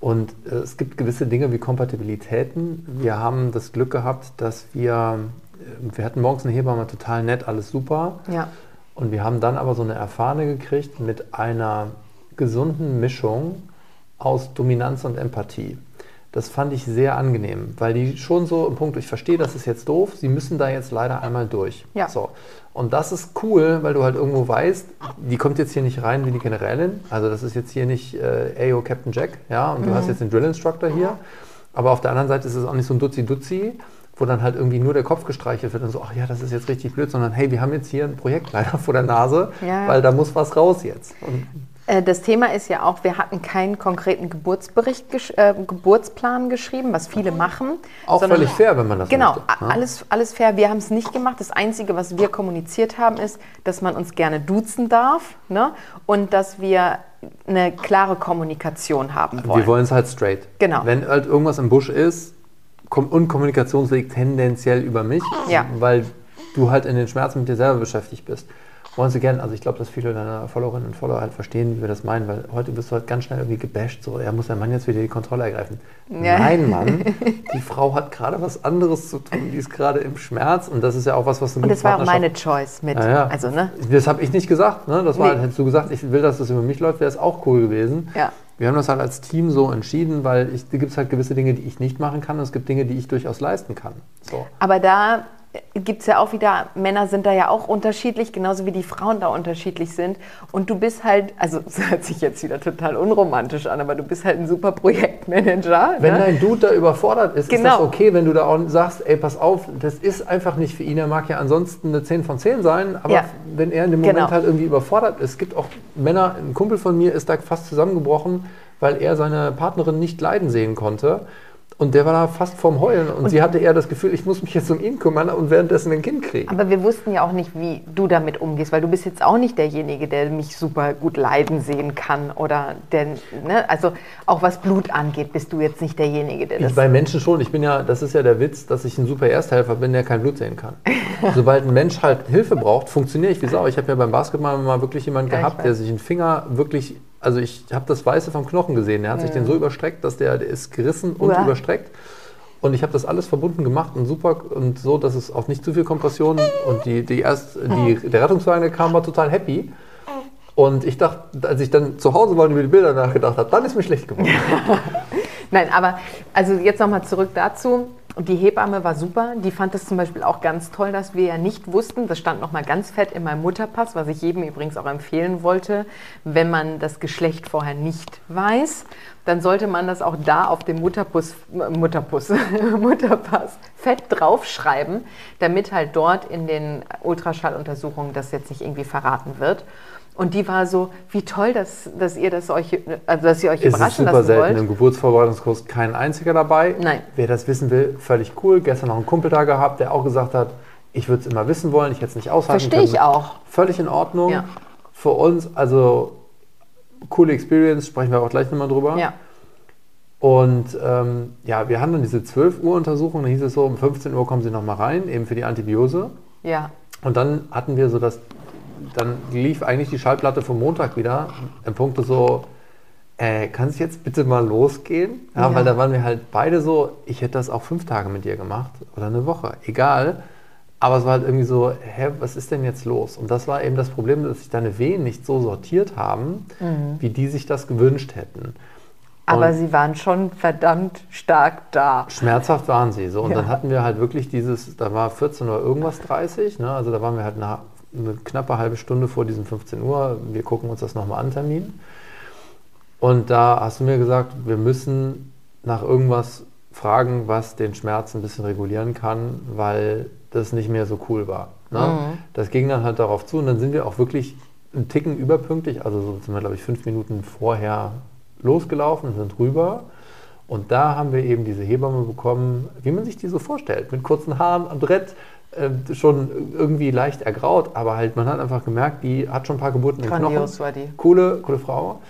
Und äh, es gibt gewisse Dinge wie Kompatibilitäten. Wir haben das Glück gehabt, dass wir wir hatten morgens eine Hebamme, total nett, alles super. Ja. Und wir haben dann aber so eine Erfahrene gekriegt mit einer gesunden Mischung aus Dominanz und Empathie. Das fand ich sehr angenehm, weil die schon so im Punkt, ich verstehe, das ist jetzt doof, sie müssen da jetzt leider einmal durch. Ja. So. Und das ist cool, weil du halt irgendwo weißt, die kommt jetzt hier nicht rein wie die Generälin. Also das ist jetzt hier nicht äh, Ayo Captain Jack, ja, und mhm. du hast jetzt den Drill Instructor hier. Aber auf der anderen Seite ist es auch nicht so ein Dutzi-Dutzi, wo dann halt irgendwie nur der Kopf gestreichelt wird und so, ach ja, das ist jetzt richtig blöd, sondern hey, wir haben jetzt hier ein Projekt leider vor der Nase, ja. weil da muss was raus jetzt. Und Äh, das Thema ist ja auch, wir hatten keinen konkreten Geburtsbericht, äh, Geburtsplan geschrieben, was viele machen. Auch völlig fair, wenn man das Genau, möchte, ne? alles, alles fair. Wir haben es nicht gemacht. Das Einzige, was wir kommuniziert haben, ist, dass man uns gerne duzen darf ne? und dass wir eine klare Kommunikation haben wollen. Wir wollen es halt straight. Genau. Wenn halt irgendwas im Busch ist und Kommunikationsweg tendenziell über mich, ja. weil du halt in den Schmerzen mit dir selber beschäftigt bist Sie gerne, also ich glaube, dass viele deiner Followerinnen und Follower halt verstehen, wie wir das meinen, weil heute bist du halt ganz schnell irgendwie gebasht, so, er muss der Mann jetzt wieder die Kontrolle ergreifen. Ja. Nein, Mann, die Frau hat gerade was anderes zu tun, die ist gerade im Schmerz und das ist ja auch was, was du Und das war auch meine Choice mit, ja, ja. also, ne? Das habe ich nicht gesagt, ne? Das war, nee. hättest du gesagt, ich will, dass das über mich läuft, wäre es auch cool gewesen. Ja. Wir haben das halt als Team so entschieden, weil es gibt halt gewisse Dinge, die ich nicht machen kann und es gibt Dinge, die ich durchaus leisten kann. So. Aber da gibt es ja auch wieder, Männer sind da ja auch unterschiedlich, genauso wie die Frauen da unterschiedlich sind. Und du bist halt, also das hört sich jetzt wieder total unromantisch an, aber du bist halt ein super Projektmanager. Wenn ne? dein Dude da überfordert ist, genau. ist das genau. okay, wenn du da auch sagst, ey, pass auf, das ist einfach nicht für ihn. Er mag ja ansonsten eine 10 von 10 sein, aber ja. wenn er in dem Moment genau. halt irgendwie überfordert ist, es gibt auch Männer, ein Kumpel von mir ist da fast zusammengebrochen, weil er seine Partnerin nicht leiden sehen konnte. Und der war da fast vorm Heulen und, und, sie hatte eher das Gefühl, ich muss mich jetzt um ihn kümmern und währenddessen ein Kind kriegen. Aber wir wussten ja auch nicht, wie du damit umgehst, weil du bist jetzt auch nicht derjenige, der mich super gut leiden sehen kann oder der, ne? also auch was Blut angeht, bist du jetzt nicht derjenige, der das... Ich, bei Menschen schon. Ich bin ja, das ist ja der Witz, dass ich ein super Ersthelfer bin, der kein Blut sehen kann. Sobald ein Mensch halt Hilfe braucht, funktioniere ich wie Sau. Ich habe ja beim Basketball mal wirklich jemanden ja, gehabt, der sich einen Finger wirklich also ich habe das Weiße vom Knochen gesehen. Der hat sich den so überstreckt, dass der, der ist gerissen und Uah. überstreckt. Und ich habe das alles verbunden gemacht und super und so, dass es auch nicht zu viel Kompression und die, die erst, die, der Rettungswagen, der kam, war total happy. Und ich dachte, als ich dann zu Hause war und über die Bilder nachgedacht habe, dann ist mir schlecht geworden. Nein, aber also jetzt nochmal zurück dazu. Und die Hebamme war super. Die fand es zum Beispiel auch ganz toll, dass wir ja nicht wussten, das stand nochmal ganz fett in meinem Mutterpass, was ich jedem übrigens auch empfehlen wollte, wenn man das Geschlecht vorher nicht weiß, dann sollte man das auch da auf dem Mutterpuss, Mutterpuss, Mutterpass fett draufschreiben, damit halt dort in den Ultraschalluntersuchungen das jetzt nicht irgendwie verraten wird. Und die war so, wie toll, dass, dass ihr das euch, also dass ihr euch es überraschen ist super selten im Geburtsvorbereitungskurs kein einziger dabei. Nein. Wer das wissen will, völlig cool. Gestern noch einen Kumpel da gehabt, der auch gesagt hat, ich würde es immer wissen wollen, ich hätte es nicht aushalten Verstehe ich auch. Völlig in Ordnung. Ja. Für uns, also coole Experience, sprechen wir auch gleich nochmal drüber. Ja. Und ähm, ja, wir haben dann diese 12 Uhr Untersuchung, da hieß es so, um 15 Uhr kommen sie nochmal rein, eben für die Antibiose. Ja. Und dann hatten wir so das dann lief eigentlich die Schallplatte vom Montag wieder im Punkt so, äh, kann es jetzt bitte mal losgehen? Ja, ja, weil da waren wir halt beide so, ich hätte das auch fünf Tage mit dir gemacht oder eine Woche, egal. Aber es war halt irgendwie so, hä, was ist denn jetzt los? Und das war eben das Problem, dass sich deine Wehen nicht so sortiert haben, mhm. wie die sich das gewünscht hätten. Aber und sie waren schon verdammt stark da. Schmerzhaft waren sie. So. Und ja. dann hatten wir halt wirklich dieses, da war 14 Uhr irgendwas 30, ne? also da waren wir halt nach eine knappe halbe Stunde vor diesem 15 Uhr, wir gucken uns das nochmal an, Termin. Und da hast du mir gesagt, wir müssen nach irgendwas fragen, was den Schmerz ein bisschen regulieren kann, weil das nicht mehr so cool war. Ne? Mhm. Das ging dann halt darauf zu und dann sind wir auch wirklich einen Ticken überpünktlich, also so sind wir, glaube ich, fünf Minuten vorher losgelaufen, sind rüber. Und da haben wir eben diese Hebamme bekommen, wie man sich die so vorstellt, mit kurzen Haaren, Andrett, äh, schon irgendwie leicht ergraut, aber halt man hat einfach gemerkt, die hat schon ein paar Geburten im Knochen. war die. Coole, coole Frau.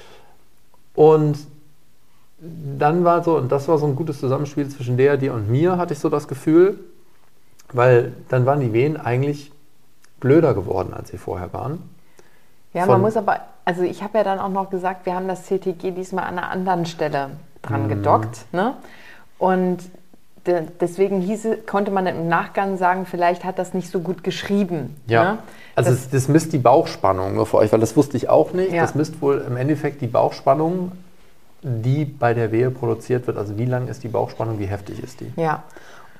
Und dann war so, und das war so ein gutes Zusammenspiel zwischen der, dir und mir, hatte ich so das Gefühl, weil dann waren die Wehen eigentlich blöder geworden, als sie vorher waren. Ja, Von man muss aber, also ich habe ja dann auch noch gesagt, wir haben das CTG diesmal an einer anderen Stelle dran mhm. gedockt. Ne? Und deswegen hieße, konnte man im Nachgang sagen, vielleicht hat das nicht so gut geschrieben. Ja. Ne? Also das, das, misst die Bauchspannung nur für euch, weil das wusste ich auch nicht. Ja. Das misst wohl im Endeffekt die Bauchspannung, die bei der Wehe produziert wird. Also wie lang ist die Bauchspannung, wie heftig ist die? Ja.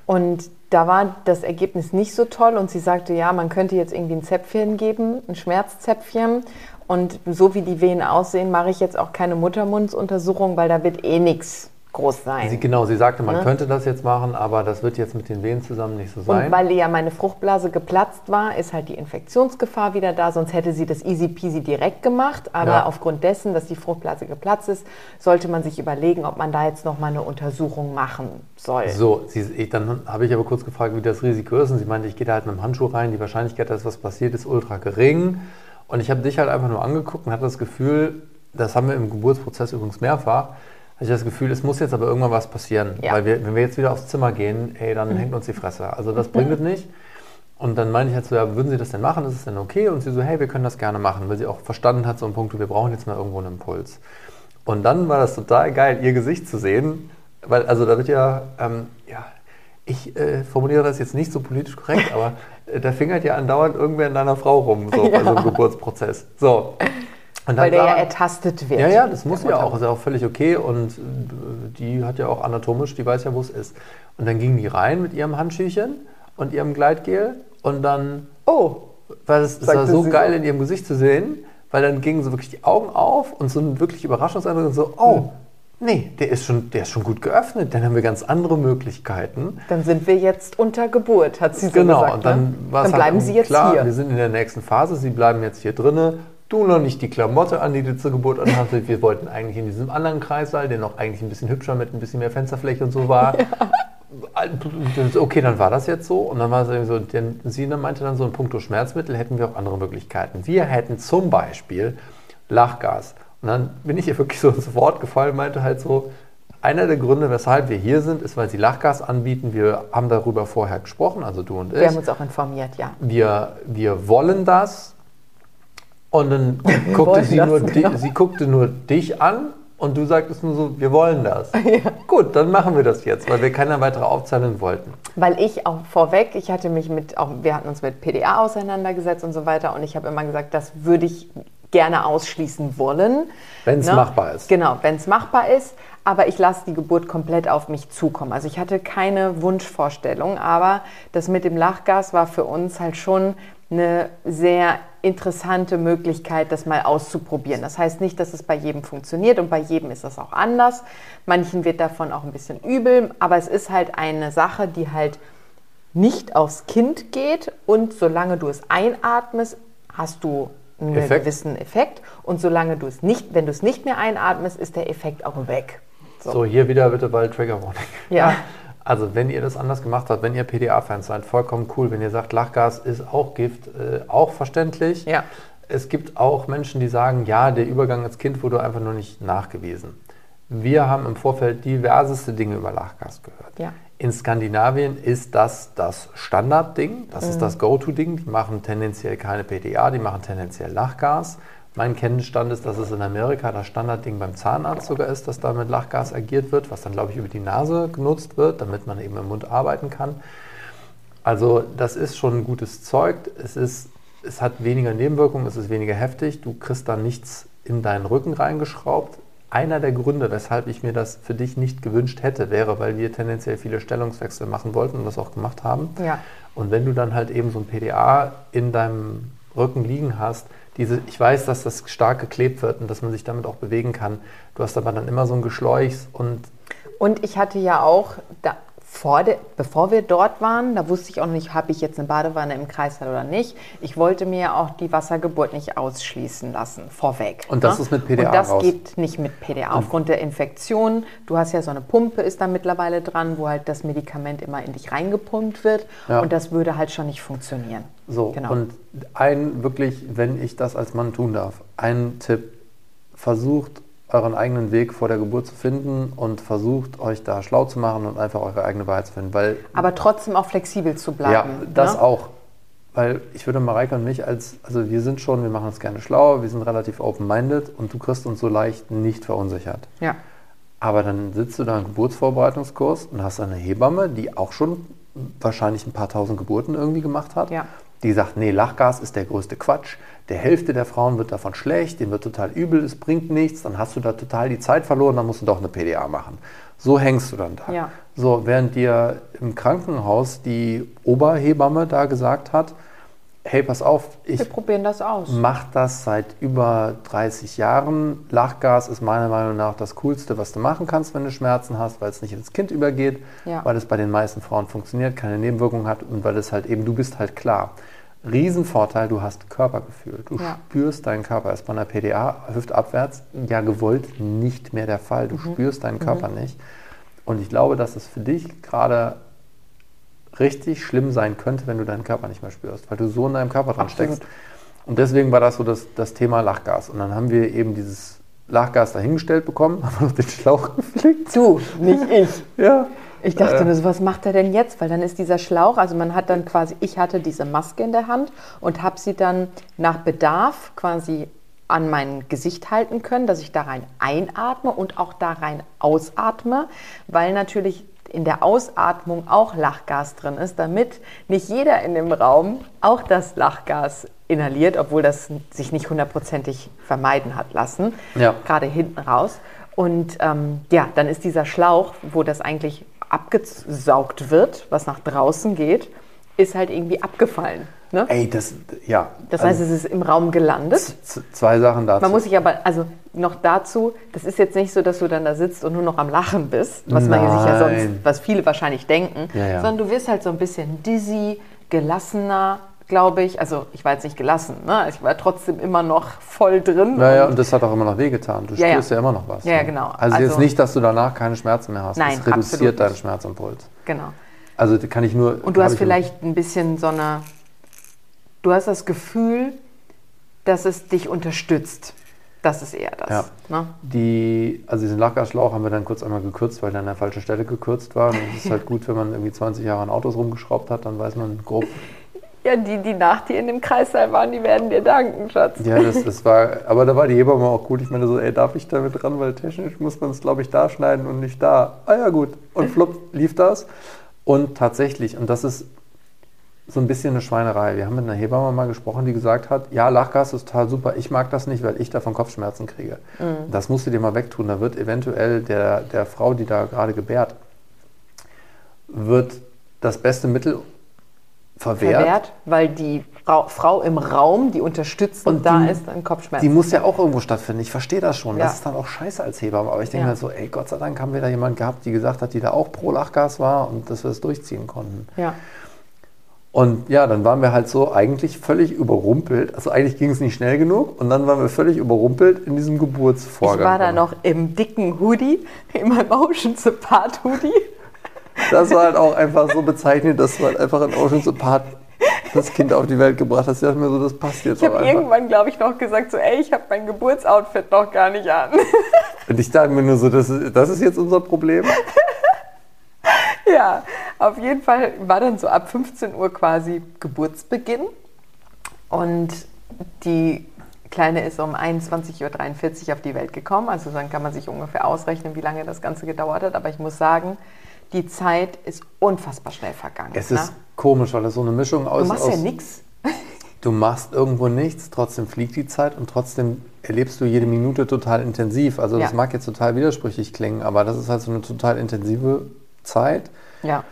Und da war das Ergebnis nicht so toll und sie sagte, ja, man könnte jetzt irgendwie ein Zäpfchen geben, ein Schmerzzäpfchen. Und so wie die Wehen aussehen, mache ich jetzt auch keine Muttermundsuntersuchung, weil da wird eh nichts groß sein. Sie, genau, sie sagte, man ne? könnte das jetzt machen, aber das wird jetzt mit den Wehen zusammen nicht so sein. Und weil ja meine Fruchtblase geplatzt war, ist halt die Infektionsgefahr wieder da, sonst hätte sie das easy peasy direkt gemacht. Aber ja. aufgrund dessen, dass die Fruchtblase geplatzt ist, sollte man sich überlegen, ob man da jetzt nochmal eine Untersuchung machen soll. So, sie, ich, dann habe ich aber kurz gefragt, wie das Risiko ist. Und sie meinte, ich gehe da halt mit dem Handschuh rein, die Wahrscheinlichkeit, dass was passiert, ist ultra gering. Und ich habe dich halt einfach nur angeguckt und hatte das Gefühl, das haben wir im Geburtsprozess übrigens mehrfach, hatte ich das Gefühl, es muss jetzt aber irgendwann was passieren. Ja. Weil wir, wenn wir jetzt wieder aufs Zimmer gehen, ey, dann mhm. hängt uns die Fresse. Also das bringt es nicht. Und dann meine ich halt so, ja, würden Sie das denn machen? Ist es denn okay? Und sie so, hey, wir können das gerne machen, weil sie auch verstanden hat, so einen Punkt, wir brauchen jetzt mal irgendwo einen Impuls. Und dann war das total geil, ihr Gesicht zu sehen, weil, also da wird ja, ähm, ja, ich äh, formuliere das jetzt nicht so politisch korrekt, aber äh, da fingert ja andauernd irgendwer in deiner Frau rum, so ja. bei so einem Geburtsprozess. So. Weil der ja ertastet wird. Ja, ja, das muss ja auch, ist ja auch völlig okay und äh, die hat ja auch anatomisch, die weiß ja, wo es ist. Und dann ging die rein mit ihrem Handschüchen und ihrem Gleitgel und dann, oh, weil es war so geil in ihrem Gesicht zu sehen, weil dann gingen so wirklich die Augen auf und so ein wirklich Überraschungseindruck und so, oh, hm. Nee, der ist, schon, der ist schon gut geöffnet. Dann haben wir ganz andere Möglichkeiten. Dann sind wir jetzt unter Geburt, hat sie so genau, gesagt. Genau, und dann, ne? dann halt bleiben Sie jetzt klar, hier. Wir sind in der nächsten Phase, Sie bleiben jetzt hier drinnen du noch nicht die Klamotte an, die du zur Geburt anhast. Wir wollten eigentlich in diesem anderen Kreissaal, der noch eigentlich ein bisschen hübscher mit ein bisschen mehr Fensterfläche und so war. Ja. Okay, dann war das jetzt so. Und dann war es irgendwie so, denn sie meinte dann so, ein Punkto Schmerzmittel hätten wir auch andere Möglichkeiten. Wir hätten zum Beispiel Lachgas. Und dann bin ich ihr wirklich so ins Wort gefallen, meinte halt so, einer der Gründe, weshalb wir hier sind, ist, weil sie Lachgas anbieten. Wir haben darüber vorher gesprochen, also du und ich. Wir haben uns auch informiert, ja. Wir, wir wollen das. Und dann guckte sie, nur genau. sie guckte nur dich an und du sagtest nur so, wir wollen das. Ja. Gut, dann machen wir das jetzt, weil wir keine weitere Aufzeichnung wollten. Weil ich auch vorweg, ich hatte mich mit, auch wir hatten uns mit PDA auseinandergesetzt und so weiter und ich habe immer gesagt, das würde ich gerne ausschließen wollen. Wenn es ne? machbar ist. Genau, wenn es machbar ist. Aber ich lasse die Geburt komplett auf mich zukommen. Also ich hatte keine Wunschvorstellung, aber das mit dem Lachgas war für uns halt schon eine sehr interessante Möglichkeit, das mal auszuprobieren. Das heißt nicht, dass es bei jedem funktioniert und bei jedem ist das auch anders. Manchen wird davon auch ein bisschen übel, aber es ist halt eine Sache, die halt nicht aufs Kind geht und solange du es einatmest, hast du einen Effekt. gewissen Effekt und solange du es nicht, wenn du es nicht mehr einatmest, ist der Effekt auch weg. So, so hier wieder bitte bald Trigger Warning. Ja. Also wenn ihr das anders gemacht habt, wenn ihr PDA-Fans seid, vollkommen cool. Wenn ihr sagt, Lachgas ist auch Gift, äh, auch verständlich. Ja. Es gibt auch Menschen, die sagen, ja, der Übergang als Kind wurde einfach nur nicht nachgewiesen. Wir haben im Vorfeld diverseste Dinge über Lachgas gehört. Ja. In Skandinavien ist das das Standardding, das mhm. ist das Go-To-Ding. Die machen tendenziell keine PDA, die machen tendenziell Lachgas. Mein Kenntnisstand ist, dass es in Amerika das Standardding beim Zahnarzt sogar ist, dass da mit Lachgas agiert wird, was dann, glaube ich, über die Nase genutzt wird, damit man eben im Mund arbeiten kann. Also das ist schon ein gutes Zeug. Es, ist, es hat weniger Nebenwirkungen, es ist weniger heftig. Du kriegst da nichts in deinen Rücken reingeschraubt. Einer der Gründe, weshalb ich mir das für dich nicht gewünscht hätte, wäre, weil wir tendenziell viele Stellungswechsel machen wollten und das auch gemacht haben. Ja. Und wenn du dann halt eben so ein PDA in deinem Rücken liegen hast, diese, ich weiß, dass das stark geklebt wird und dass man sich damit auch bewegen kann. Du hast aber dann immer so ein Geschleuchs und. Und ich hatte ja auch, da, de, bevor wir dort waren, da wusste ich auch nicht, habe ich jetzt eine Badewanne im Kreißsaal oder nicht. Ich wollte mir auch die Wassergeburt nicht ausschließen lassen, vorweg. Und das ne? ist mit PDA Und das raus. geht nicht mit PDA Und aufgrund der Infektion. Du hast ja so eine Pumpe, ist da mittlerweile dran, wo halt das Medikament immer in dich reingepumpt wird. Ja. Und das würde halt schon nicht funktionieren. So, genau. und ein wirklich, wenn ich das als Mann tun darf, ein Tipp, versucht euren eigenen Weg vor der Geburt zu finden und versucht euch da schlau zu machen und einfach eure eigene Wahrheit zu finden. Weil, Aber trotzdem auch flexibel zu bleiben. Ja, das ne? auch. Weil ich würde Mareike und mich als, also wir sind schon, wir machen uns gerne schlau, wir sind relativ open-minded und du kriegst uns so leicht nicht verunsichert. Ja. Aber dann sitzt du da im Geburtsvorbereitungskurs und hast eine Hebamme, die auch schon wahrscheinlich ein paar tausend Geburten irgendwie gemacht hat. Ja die sagt, nee, Lachgas ist der größte Quatsch. Der Hälfte der Frauen wird davon schlecht, denen wird total übel, es bringt nichts, dann hast du da total die Zeit verloren, dann musst du doch eine PDA machen. So hängst du dann da. Ja. So, während dir im Krankenhaus die Oberhebamme da gesagt hat, hey, pass auf, Wir ich probieren das aus. mache das seit über 30 Jahren. Lachgas ist meiner Meinung nach das Coolste, was du machen kannst, wenn du Schmerzen hast, weil es nicht ins Kind übergeht, Ja. weil es bei den meisten Frauen funktioniert, keine Nebenwirkungen hat und weil es halt eben, du bist halt klar. Riesenvorteil, du hast Körpergefühl. Du Ja. spürst deinen Körper. Ist bei einer PDA hüftabwärts ja gewollt nicht mehr der Fall. Du Mhm. spürst deinen Körper nicht. Und ich glaube, dass es für dich gerade richtig schlimm sein könnte, wenn du deinen Körper nicht mehr spürst, weil du so in deinem Körper dran Absolut. steckst. Und deswegen war das so das, das Thema Lachgas. Und dann haben wir eben dieses Lachgas dahingestellt bekommen, haben noch den Schlauch geflickt. Du, nicht ich. Ja. Ich dachte Äh. nur so, was macht er denn jetzt? Weil dann ist dieser Schlauch, also man hat dann quasi, ich hatte diese Maske in der Hand und habe sie dann nach Bedarf quasi an mein Gesicht halten können, dass ich da rein einatme und auch da rein ausatme, weil natürlich in der Ausatmung auch Lachgas drin ist, damit nicht jeder in dem Raum auch das Lachgas inhaliert, obwohl das sich nicht hundertprozentig vermeiden hat lassen, Ja. gerade hinten raus. Und ähm, ja, dann ist dieser Schlauch, wo das eigentlich abgesaugt wird, was nach draußen geht, ist halt irgendwie abgefallen. Ne? Ey, das, ja. Das Also, heißt, es ist im Raum gelandet. zwei Sachen dazu. Man muss sich aber, also noch dazu, das ist jetzt nicht so, dass du dann da sitzt und nur noch am Lachen bist, was man sich ja sonst, Nein. was viele wahrscheinlich denken, Ja, ja. sondern du wirst halt so ein bisschen dizzy, gelassener, glaube ich. Also ich war jetzt nicht gelassen, ne? ich war trotzdem immer noch voll drin. Naja, und und das hat auch immer noch wehgetan. Du Ja, ja. spürst ja. immer noch was. Ja, ja, ne? genau. Also, jetzt Also- nicht, dass du danach keine Schmerzen mehr hast. Nein, das reduziert deinen. Schmerzimpuls. genau. Also kann ich nur. Und du hast ich- vielleicht ein bisschen so eine, du hast das Gefühl, dass es dich unterstützt. Das ist eher das. Ja. Ne? Die, also diesen Lachgasschlauch haben wir dann kurz einmal gekürzt, weil der an der falschen Stelle gekürzt war. Und es ist halt gut, wenn man irgendwie 20 Jahre an Autos rumgeschraubt hat, dann weiß man grob. Ja, die, die nach dir in dem Kreißsaal waren, die werden dir danken, Schatz. Ja, das, das war, aber da war die Hebamme auch gut. Ich meine so, ey, darf ich damit ran? Weil technisch muss man es, glaube ich, da schneiden und nicht da. Ah ja, gut. Und flupp lief das. Und tatsächlich, und das ist so ein bisschen eine Schweinerei. Wir haben mit einer Hebamme mal gesprochen, die gesagt hat, ja, Lachgas ist total super, ich mag das nicht, weil ich davon Kopfschmerzen kriege. Das musst du dir mal wegtun. Da wird eventuell der, der Frau, die da gerade gebärt, wird das beste Mittel verwehrt. Verwehrt, weil die Frau, Frau im Raum, die unterstützend Und da ist, ein Kopfschmerz. Die muss ja auch irgendwo stattfinden. Ich verstehe das schon. Ja. Das ist dann auch scheiße als Hebamme. Aber ich denke Ja. mir so, ey, Gott sei Dank haben wir da jemanden gehabt, die gesagt hat, die da auch pro Lachgas war und dass wir es durchziehen konnten. Ja. Und ja, dann waren wir halt so eigentlich völlig überrumpelt. Also eigentlich ging es nicht schnell genug. Und dann waren wir völlig überrumpelt in diesem Geburtsvorgang. Ich war da noch im dicken Hoodie, in meinem Oceans Apart Hoodie. Das war halt auch einfach so bezeichnend, dass du halt einfach in Ocean's Apart das Kind auf die Welt gebracht hast. Ich dachte mir so, das passt jetzt Ich auch habe einfach. irgendwann, glaube ich, noch gesagt, so, ey, ich habe mein Geburtsoutfit noch gar nicht an. Und ich dachte mir nur so, das ist, das ist jetzt unser Problem. ja, auf jeden Fall war dann so ab 15 Uhr quasi Geburtsbeginn. Und die Kleine ist um 21.43 Uhr auf die Welt gekommen. Also dann kann man sich ungefähr ausrechnen, wie lange das Ganze gedauert hat. Aber ich muss sagen, die Zeit ist unfassbar schnell vergangen. Es ne? ist komisch, weil das so eine Mischung aus. Du machst aus ja nichts. Du machst irgendwo nichts, trotzdem fliegt die Zeit und trotzdem erlebst du jede Minute total intensiv. Also das Ja. mag jetzt total widersprüchlich klingen, aber das ist halt so eine total intensive Zeit. Ja.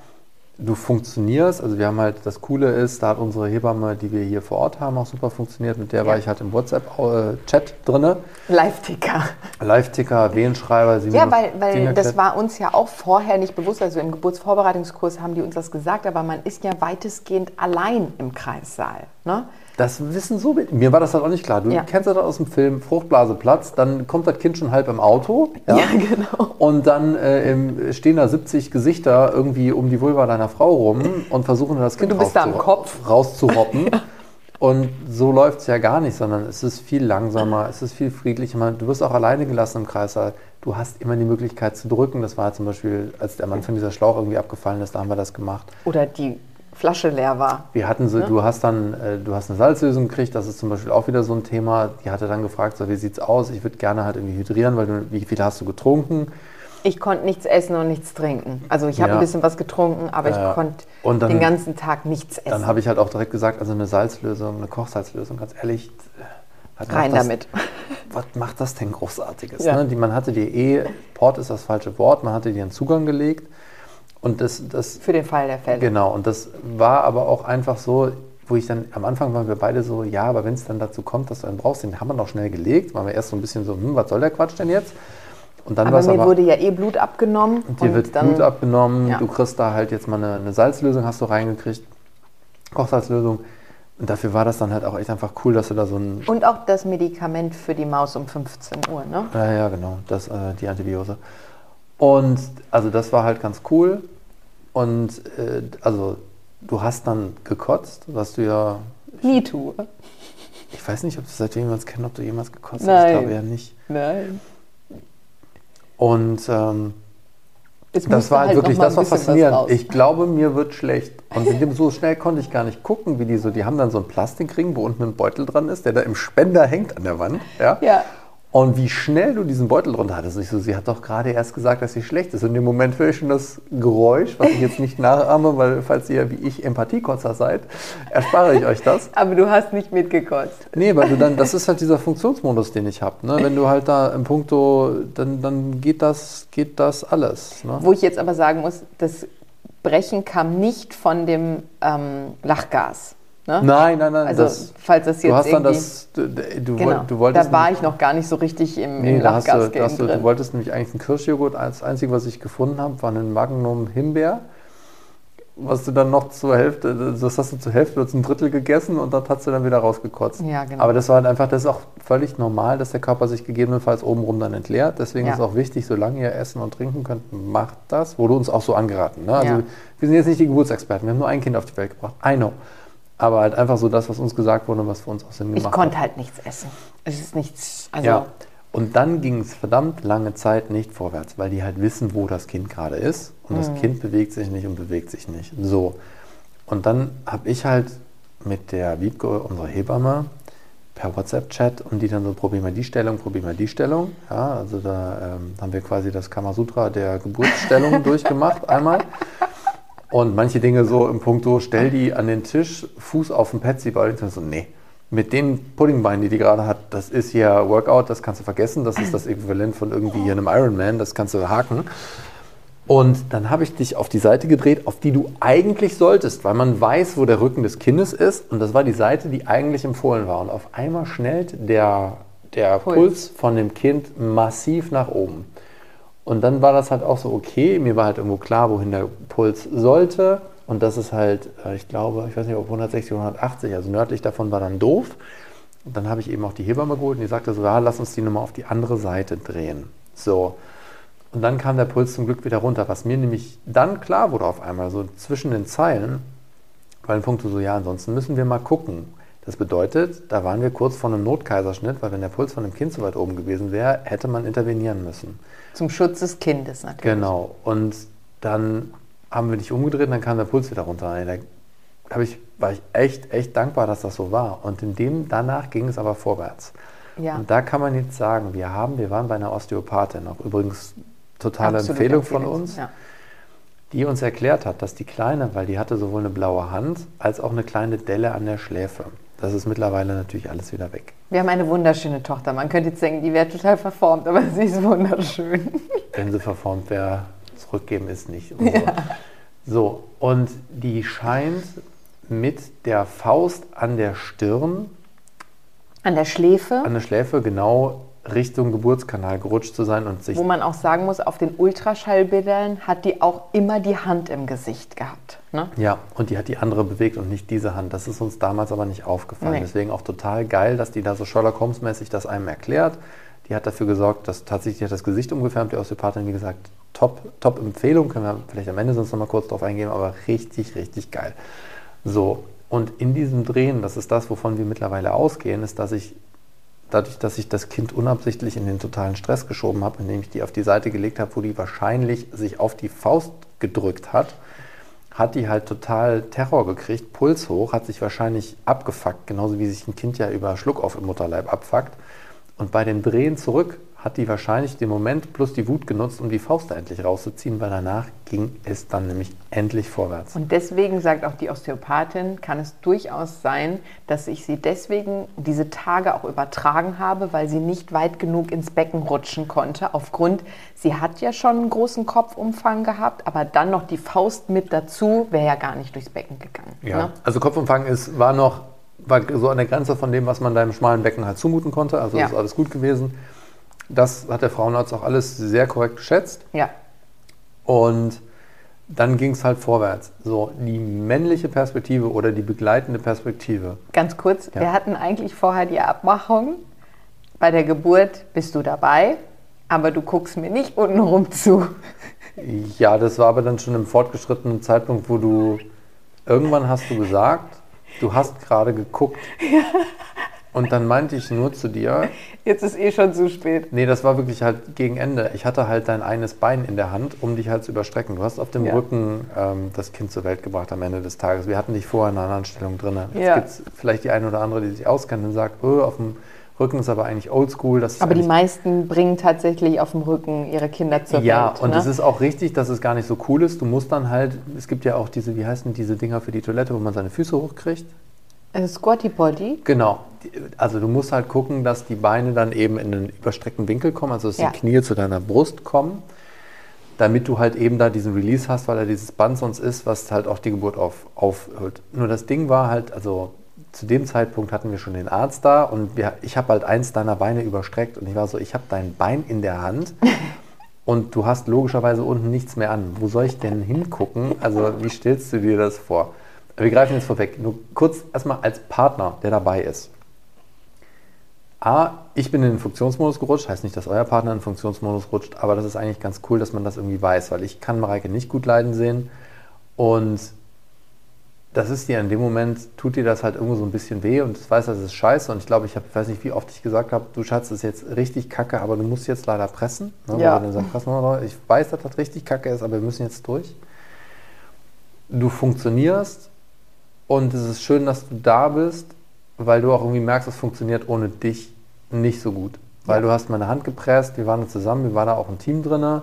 Du funktionierst, also wir haben halt, das Coole ist, da hat unsere Hebamme, die wir hier vor Ort haben, auch super funktioniert. Mit der war Ja. ich halt im WhatsApp-Chat drinne. Live-Ticker. Live-Ticker, Wehenschreiber, sie Ja, weil, weil das war uns ja auch vorher nicht bewusst. Also im Geburtsvorbereitungskurs haben die uns das gesagt, aber man ist ja weitestgehend allein im Kreissaal. Ne? Das wissen so wenig. Mir war das halt auch nicht klar. Du Ja. kennst das aus dem Film Fruchtblase platzt, dann kommt das Kind schon halb im Auto. Ja, genau. Und dann äh, im, stehen da 70 Gesichter irgendwie um die Vulva deiner Frau rum und versuchen das Kind du bist da am Kopf. rauszuroppen. Und so läuft es ja gar nicht, sondern es ist viel langsamer, es ist viel friedlicher. Du wirst auch alleine gelassen im Kreissaal. Du hast immer die Möglichkeit zu drücken. Das war zum Beispiel, als der Mann von dieser Schlauch irgendwie abgefallen ist, da haben wir das gemacht. Oder die Flasche leer war. Wir hatten so, du hast dann, äh, du hast eine Salzlösung gekriegt, das ist zum Beispiel auch wieder so ein Thema. Die hatte dann gefragt, so, wie sieht's aus? Ich würde gerne halt irgendwie hydrieren, weil du, wie viel hast du getrunken? Ich konnte nichts essen und nichts trinken. Also ich habe Ja. ein bisschen was getrunken, aber Ja. ich konnte dann- den ganzen Tag nichts essen. Dann habe ich halt auch direkt gesagt, also eine Salzlösung, eine Kochsalzlösung, ganz ehrlich. was macht Rein das, damit. Was macht das denn Großartiges? Ja. Ne? Die, man hatte dir eh, Port ist das falsche Wort, man hatte dir einen Zugang gelegt. Und das, das Für den Fall der Fälle. Genau, und das war aber auch einfach so, wo ich dann, am Anfang waren wir beide so, ja, aber wenn es dann dazu kommt, dass du einen brauchst, den haben wir noch schnell gelegt, waren wir erst so ein bisschen so, hm, was soll der Quatsch denn jetzt? Und dann aber mir aber, wurde ja eh Blut abgenommen. Und dir wird dann, Blut abgenommen, ja. du kriegst da halt jetzt mal eine, eine Salzlösung, hast du reingekriegt, Kochsalzlösung. Und dafür war das dann halt auch echt einfach cool, dass du da so ein... Und auch das Medikament für die Maus um 15 Uhr, ne? Ja, ja, genau, das, äh, die Antibiose. Und also das war halt ganz cool. Und äh, also du hast dann gekotzt, was du ja... Nie tue. Ich weiß nicht, ob du seitdem jemals kennst, ob du jemals gekotzt Nein. hast. Ich glaube ja nicht. Nein. Und ähm, das war halt, wirklich, das war faszinierend. Ich glaube, mir wird schlecht. Und so schnell konnte ich gar nicht gucken, wie die so, die haben dann so einen Plastikring, wo unten ein Beutel dran ist, der da im Spender hängt an der Wand. Ja. ja. Und wie schnell du diesen Beutel drunter hattest. Und ich so, sie hat doch gerade erst gesagt, dass sie schlecht ist. Und in dem Moment höre ich schon das Geräusch, was ich jetzt nicht nachahme, weil falls ihr wie ich Empathiekotzer seid, erspare ich euch das. Aber du hast nicht mitgekotzt. Nee, weil du dann, das ist halt dieser Funktionsmodus, den ich habe. Ne? Wenn du halt da im Punkto, dann, dann geht, das, geht das alles. Ne? Wo ich jetzt aber sagen muss, das Brechen kam nicht von dem ähm, Lachgas. Ne? Nein, nein, nein. Also das, falls das jetzt du hast dann das, du, du, genau, du wolltest da war ich noch gar nicht so richtig im, nee, im Lachgas du, hast du, du, wolltest nämlich eigentlich einen Kirschjoghurt. Das Einzige, was ich gefunden habe, war ein Magnum Himbeer, was du dann noch zur Hälfte, das hast du zur Hälfte oder zum Drittel gegessen und das hast du dann wieder rausgekotzt. Ja, genau. Aber das war halt einfach, das ist auch völlig normal, dass der Körper sich gegebenenfalls obenrum dann entleert. Deswegen ja. ist es auch wichtig, solange ihr essen und trinken könnt, macht das. Wurde uns auch so angeraten. Ne? Also ja. wir sind jetzt nicht die Geburtsexperten, wir haben nur ein Kind auf die Welt gebracht. I know. Aber halt einfach so das, was uns gesagt wurde, was für uns auch Sinn gemacht hat. Ich konnte halt nichts essen. Es ist nichts. Also ja. Und dann ging es verdammt lange Zeit nicht vorwärts, weil die halt wissen, wo das Kind gerade ist. Und mhm. das Kind bewegt sich nicht und bewegt sich nicht. So. Und dann habe ich halt mit der Wiebke, unserer Hebamme, per WhatsApp-Chat und die dann so, probier mal die Stellung, probier mal die Stellung. Ja, also da ähm, haben wir quasi das Kamasutra der Geburtsstellung durchgemacht einmal. Und manche Dinge so im Punkto, stell die an den Tisch, Fuß auf den Petsy-Ball. Ich so, nee, mit den Puddingbeinen, die die gerade hat, das ist ja Workout, das kannst du vergessen. Das ist das Äquivalent von irgendwie hier einem Ironman, das kannst du haken. Und dann habe ich dich auf die Seite gedreht, auf die du eigentlich solltest, weil man weiß, wo der Rücken des Kindes ist. Und das war die Seite, die eigentlich empfohlen war. Und auf einmal schnellt der, der Puls. Puls von dem Kind massiv nach oben. Und dann war das halt auch so okay. Mir war halt irgendwo klar, wohin der Puls sollte. Und das ist halt, äh, ich glaube, ich weiß nicht, ob 160 oder 180, also nördlich davon war dann doof. Und dann habe ich eben auch die Hebamme geholt und die sagte so, ja, lass uns die Nummer auf die andere Seite drehen. So. Und dann kam der Puls zum Glück wieder runter, was mir nämlich dann klar wurde auf einmal, so zwischen den Zeilen, weil ein Punkt so, ja, ansonsten müssen wir mal gucken. Das bedeutet, da waren wir kurz vor einem Notkaiserschnitt, weil wenn der Puls von dem Kind so weit oben gewesen wäre, hätte man intervenieren müssen. Zum Schutz des Kindes natürlich. Genau. Und dann haben wir dich umgedreht und dann kam der Puls wieder runter. Da ich, war ich echt, echt dankbar, dass das so war. Und in dem danach ging es aber vorwärts. Ja. Und da kann man jetzt sagen, wir haben, wir waren bei einer Osteopathin, auch übrigens totale Absolut Empfehlung von uns, ja. die uns erklärt hat, dass die Kleine, weil die hatte sowohl eine blaue Hand als auch eine kleine Delle an der Schläfe. Das ist mittlerweile natürlich alles wieder weg. Wir haben eine wunderschöne Tochter. Man könnte jetzt denken, die wäre total verformt, aber sie ist wunderschön. Wenn sie verformt wäre, zurückgeben ist nicht. Und so. Ja. so, und die scheint mit der Faust an der Stirn. An der Schläfe? An der Schläfe, genau Richtung Geburtskanal gerutscht zu sein und sich. Wo man auch sagen muss, auf den Ultraschallbildern hat die auch immer die Hand im Gesicht gehabt. Ne? Ja, und die hat die andere bewegt und nicht diese Hand. Das ist uns damals aber nicht aufgefallen. Nee. Deswegen auch total geil, dass die da so Sherlock Holmes-mäßig das einem erklärt. Die hat dafür gesorgt, dass tatsächlich hat das Gesicht umgefärbt, die Osteopathin, wie gesagt, top, top Empfehlung, können wir vielleicht am Ende sonst noch mal kurz drauf eingehen, aber richtig, richtig geil. So, und in diesem Drehen, das ist das, wovon wir mittlerweile ausgehen, ist, dass ich dadurch, dass ich das Kind unabsichtlich in den totalen Stress geschoben habe, indem ich die auf die Seite gelegt habe, wo die wahrscheinlich sich auf die Faust gedrückt hat, hat die halt total Terror gekriegt, Puls hoch, hat sich wahrscheinlich abgefuckt, genauso wie sich ein Kind ja über Schluckauf im Mutterleib abfuckt. Und bei den Drehen zurück hat die wahrscheinlich den Moment plus die Wut genutzt, um die Faust da endlich rauszuziehen, weil danach ging es dann nämlich endlich vorwärts. Und deswegen sagt auch die Osteopathin, kann es durchaus sein, dass ich sie deswegen diese Tage auch übertragen habe, weil sie nicht weit genug ins Becken rutschen konnte. Aufgrund, sie hat ja schon einen großen Kopfumfang gehabt, aber dann noch die Faust mit dazu, wäre ja gar nicht durchs Becken gegangen. Ja, ne? also Kopfumfang ist, war noch war so an der Grenze von dem, was man deinem schmalen Becken halt zumuten konnte. Also ja. ist alles gut gewesen. Das hat der Frauenarzt auch alles sehr korrekt geschätzt. Ja. Und dann ging es halt vorwärts. So, die männliche Perspektive oder die begleitende Perspektive. Ganz kurz, ja. wir hatten eigentlich vorher die Abmachung, bei der Geburt bist du dabei, aber du guckst mir nicht untenrum zu. Ja, das war aber dann schon im fortgeschrittenen Zeitpunkt, wo du irgendwann hast du gesagt, du hast gerade geguckt. Ja. Und dann meinte ich nur zu dir. Jetzt ist eh schon zu spät. Nee, das war wirklich halt gegen Ende. Ich hatte halt dein eines Bein in der Hand, um dich halt zu überstrecken. Du hast auf dem ja. Rücken ähm, das Kind zur Welt gebracht am Ende des Tages. Wir hatten dich vorher in einer anderen Stellung drin. Jetzt ja. gibt es vielleicht die eine oder andere, die sich auskennt und sagt, oh, auf dem Rücken ist aber eigentlich oldschool. Aber die meisten bringen tatsächlich auf dem Rücken ihre Kinder zur ja, Welt. Ja, und ne? es ist auch richtig, dass es gar nicht so cool ist. Du musst dann halt, es gibt ja auch diese, wie heißen diese Dinger für die Toilette, wo man seine Füße hochkriegt. Äh, Squatty Potty? Genau. Also du musst halt gucken, dass die Beine dann eben in einen überstreckten Winkel kommen, also dass ja. die Knie zu deiner Brust kommen, damit du halt eben da diesen Release hast, weil da dieses Band sonst ist, was halt auch die Geburt auf, aufhört. Nur das Ding war halt, also zu dem Zeitpunkt hatten wir schon den Arzt da und wir, ich habe halt eins deiner Beine überstreckt und ich war so, ich habe dein Bein in der Hand und du hast logischerweise unten nichts mehr an. Wo soll ich denn hingucken? Also wie stellst du dir das vor? Wir greifen jetzt vorweg. Nur kurz erstmal als Partner, der dabei ist. A, ich bin in den Funktionsmodus gerutscht, heißt nicht, dass euer Partner in den Funktionsmodus rutscht, aber das ist eigentlich ganz cool, dass man das irgendwie weiß, weil ich kann Mareike nicht gut leiden sehen und das ist dir in dem Moment, tut dir das halt irgendwo so ein bisschen weh und ich weiß, das ist scheiße und ich glaube, ich, hab, ich weiß nicht, wie oft ich gesagt habe, du Schatz, das ist jetzt richtig kacke, aber du musst jetzt leider pressen. Ne? Ja. Weil du dann sagst, ich weiß, dass das richtig kacke ist, aber wir müssen jetzt durch. Du funktionierst und es ist schön, dass du da bist, weil du auch irgendwie merkst, es funktioniert ohne dich nicht so gut. Weil ja. du hast meine Hand gepresst, wir waren da zusammen, wir waren da auch ein Team drin.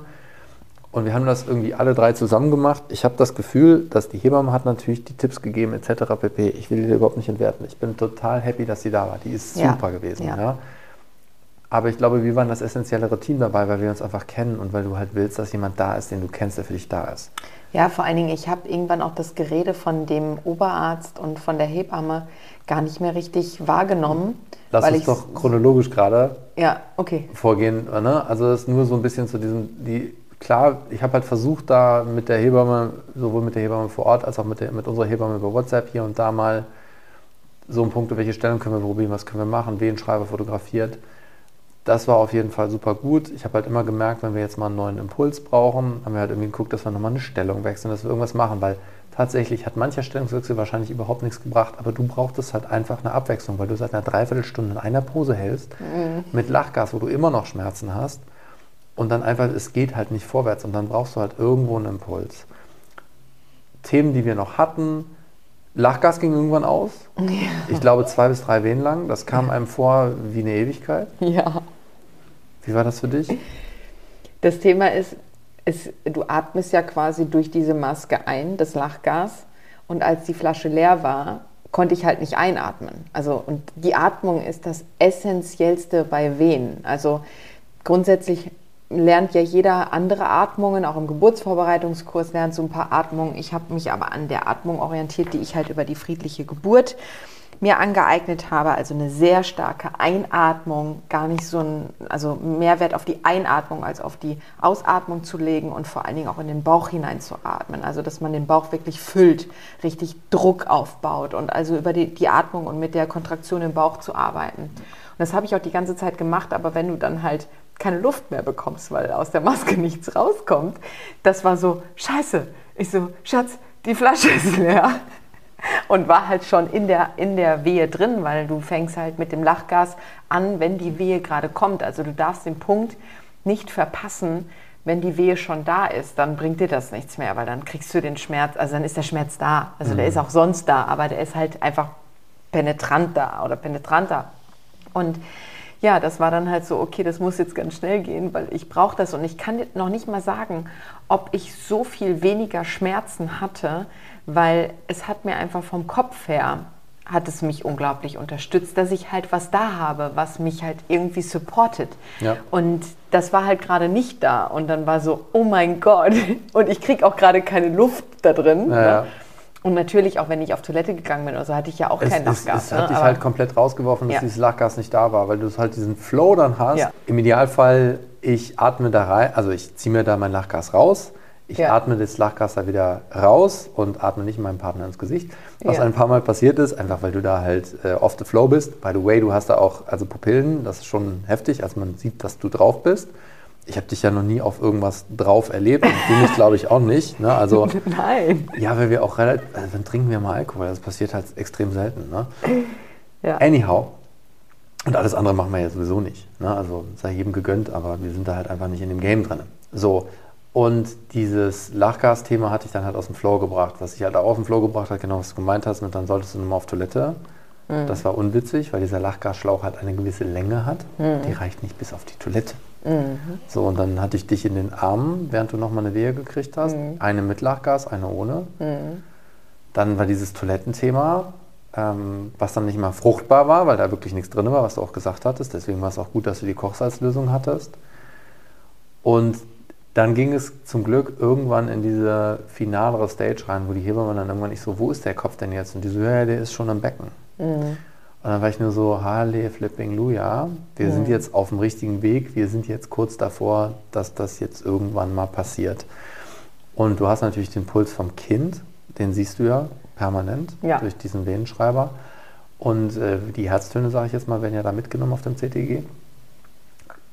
Und wir haben das irgendwie alle drei zusammen gemacht. Ich habe das Gefühl, dass die Hebamme hat natürlich die Tipps gegeben etc. pp. Ich will die überhaupt nicht entwerten. Ich bin total happy, dass sie da war. Die ist ja. super gewesen. Ja. Aber ich glaube, wir waren das essentiellere Team dabei, weil wir uns einfach kennen und weil du halt willst, dass jemand da ist, den du kennst, der für dich da ist. Ja, vor allen Dingen, ich habe irgendwann auch das Gerede von dem Oberarzt und von der Hebamme gar nicht mehr richtig wahrgenommen. Lass uns doch chronologisch gerade ja, okay. vorgehen. Ne? Also das ist nur so ein bisschen zu diesem, die, klar, ich habe halt versucht, da mit der Hebamme, sowohl mit der Hebamme vor Ort als auch mit, der, mit unserer Hebamme über WhatsApp hier und da mal so ein Punkt, welche Stellen können wir probieren, was können wir machen, wen Schreiber fotografiert das war auf jeden Fall super gut. Ich habe halt immer gemerkt, wenn wir jetzt mal einen neuen Impuls brauchen, haben wir halt irgendwie geguckt, dass wir nochmal eine Stellung wechseln, dass wir irgendwas machen, weil tatsächlich hat mancher Stellungswechsel wahrscheinlich überhaupt nichts gebracht, aber du brauchtest halt einfach eine Abwechslung, weil du seit einer Dreiviertelstunde in einer Pose hältst, mhm. mit Lachgas, wo du immer noch Schmerzen hast und dann einfach, es geht halt nicht vorwärts und dann brauchst du halt irgendwo einen Impuls. Themen, die wir noch hatten, Lachgas ging irgendwann aus. Ja. Ich glaube zwei bis drei Wehen lang. Das kam einem vor wie eine Ewigkeit. Ja. Wie war das für dich? Das Thema ist, ist, du atmest ja quasi durch diese Maske ein, das Lachgas. Und als die Flasche leer war, konnte ich halt nicht einatmen. Also, und die Atmung ist das Essentiellste bei Wehen. Also grundsätzlich lernt ja jeder andere Atmungen, auch im Geburtsvorbereitungskurs lernt so ein paar Atmungen. Ich habe mich aber an der Atmung orientiert, die ich halt über die friedliche Geburt mir angeeignet habe, also eine sehr starke Einatmung, gar nicht so ein, also Mehrwert auf die Einatmung als auf die Ausatmung zu legen und vor allen Dingen auch in den Bauch hinein zu atmen, also dass man den Bauch wirklich füllt, richtig Druck aufbaut und also über die, die Atmung und mit der Kontraktion im Bauch zu arbeiten. Und das habe ich auch die ganze Zeit gemacht, aber wenn du dann halt keine Luft mehr bekommst, weil aus der Maske nichts rauskommt. Das war so, scheiße. Ich so, Schatz, die Flasche ist leer. Und war halt schon in der, in der Wehe drin, weil du fängst halt mit dem Lachgas an, wenn die Wehe gerade kommt. Also du darfst den Punkt nicht verpassen, wenn die Wehe schon da ist, dann bringt dir das nichts mehr, weil dann kriegst du den Schmerz, also dann ist der Schmerz da. Also mhm. der ist auch sonst da, aber der ist halt einfach penetrant da oder penetranter. Und ja, das war dann halt so, okay, das muss jetzt ganz schnell gehen, weil ich brauche das und ich kann noch nicht mal sagen, ob ich so viel weniger Schmerzen hatte, weil es hat mir einfach vom Kopf her hat es mich unglaublich unterstützt, dass ich halt was da habe, was mich halt irgendwie supportet. Ja. Und das war halt gerade nicht da. Und dann war so, oh mein Gott. Und ich kriege auch gerade keine Luft da drin. Ja, ne? Und natürlich, auch wenn ich auf Toilette gegangen bin, also hatte ich ja auch kein Lachgas. Es, es ne? hat dich halt komplett rausgeworfen, dass ja. dieses Lachgas nicht da war, weil du halt diesen Flow dann hast. Ja. Im Idealfall, ich atme da rein, also ich ziehe mir da mein Lachgas raus, ich ja. atme das Lachgas da wieder raus und atme nicht meinem Partner ins Gesicht. Was ein paar Mal passiert ist, einfach weil du da halt äh, off the flow bist. By the way, du hast da auch also Pupillen, das ist schon heftig, als man sieht, dass du drauf bist ich habe dich ja noch nie auf irgendwas drauf erlebt und du mich glaube ich auch nicht. Ne? Also, Nein. Ja, weil wir auch relativ, also dann trinken wir mal Alkohol, das passiert halt extrem selten. Ne? Ja. Anyhow, und alles andere machen wir ja sowieso nicht. Ne? Also sei jedem gegönnt, aber wir sind da halt einfach nicht in dem Game drin. So, und dieses Lachgas-Thema hatte ich dann halt aus dem Flow gebracht. Was ich halt auch auf dem Flow gebracht hat, genau was du gemeint hast, mit dann solltest du nochmal auf Toilette. Mhm. Das war unwitzig, weil dieser Lachgasschlauch halt eine gewisse Länge hat. Mhm. Die reicht nicht bis auf die Toilette. Mhm. So, und dann hatte ich dich in den Armen, während du nochmal eine Wehe gekriegt hast. Mhm. Eine mit Lachgas, eine ohne. Mhm. Dann war dieses Toilettenthema, ähm, was dann nicht mal fruchtbar war, weil da wirklich nichts drin war, was du auch gesagt hattest. Deswegen war es auch gut, dass du die Kochsalzlösung hattest. Und dann ging es zum Glück irgendwann in diese finalere Stage rein, wo die Hebamme dann irgendwann nicht so, wo ist der Kopf denn jetzt? Und die so, ja, der ist schon am Becken. Mhm. Und dann war ich nur so, Halle flipping Luja, wir mhm. sind jetzt auf dem richtigen Weg, wir sind jetzt kurz davor, dass das jetzt irgendwann mal passiert. Und du hast natürlich den Puls vom Kind, den siehst du ja permanent ja. durch diesen Venenschreiber. Und äh, die Herztöne, sage ich jetzt mal, werden ja da mitgenommen auf dem CTG.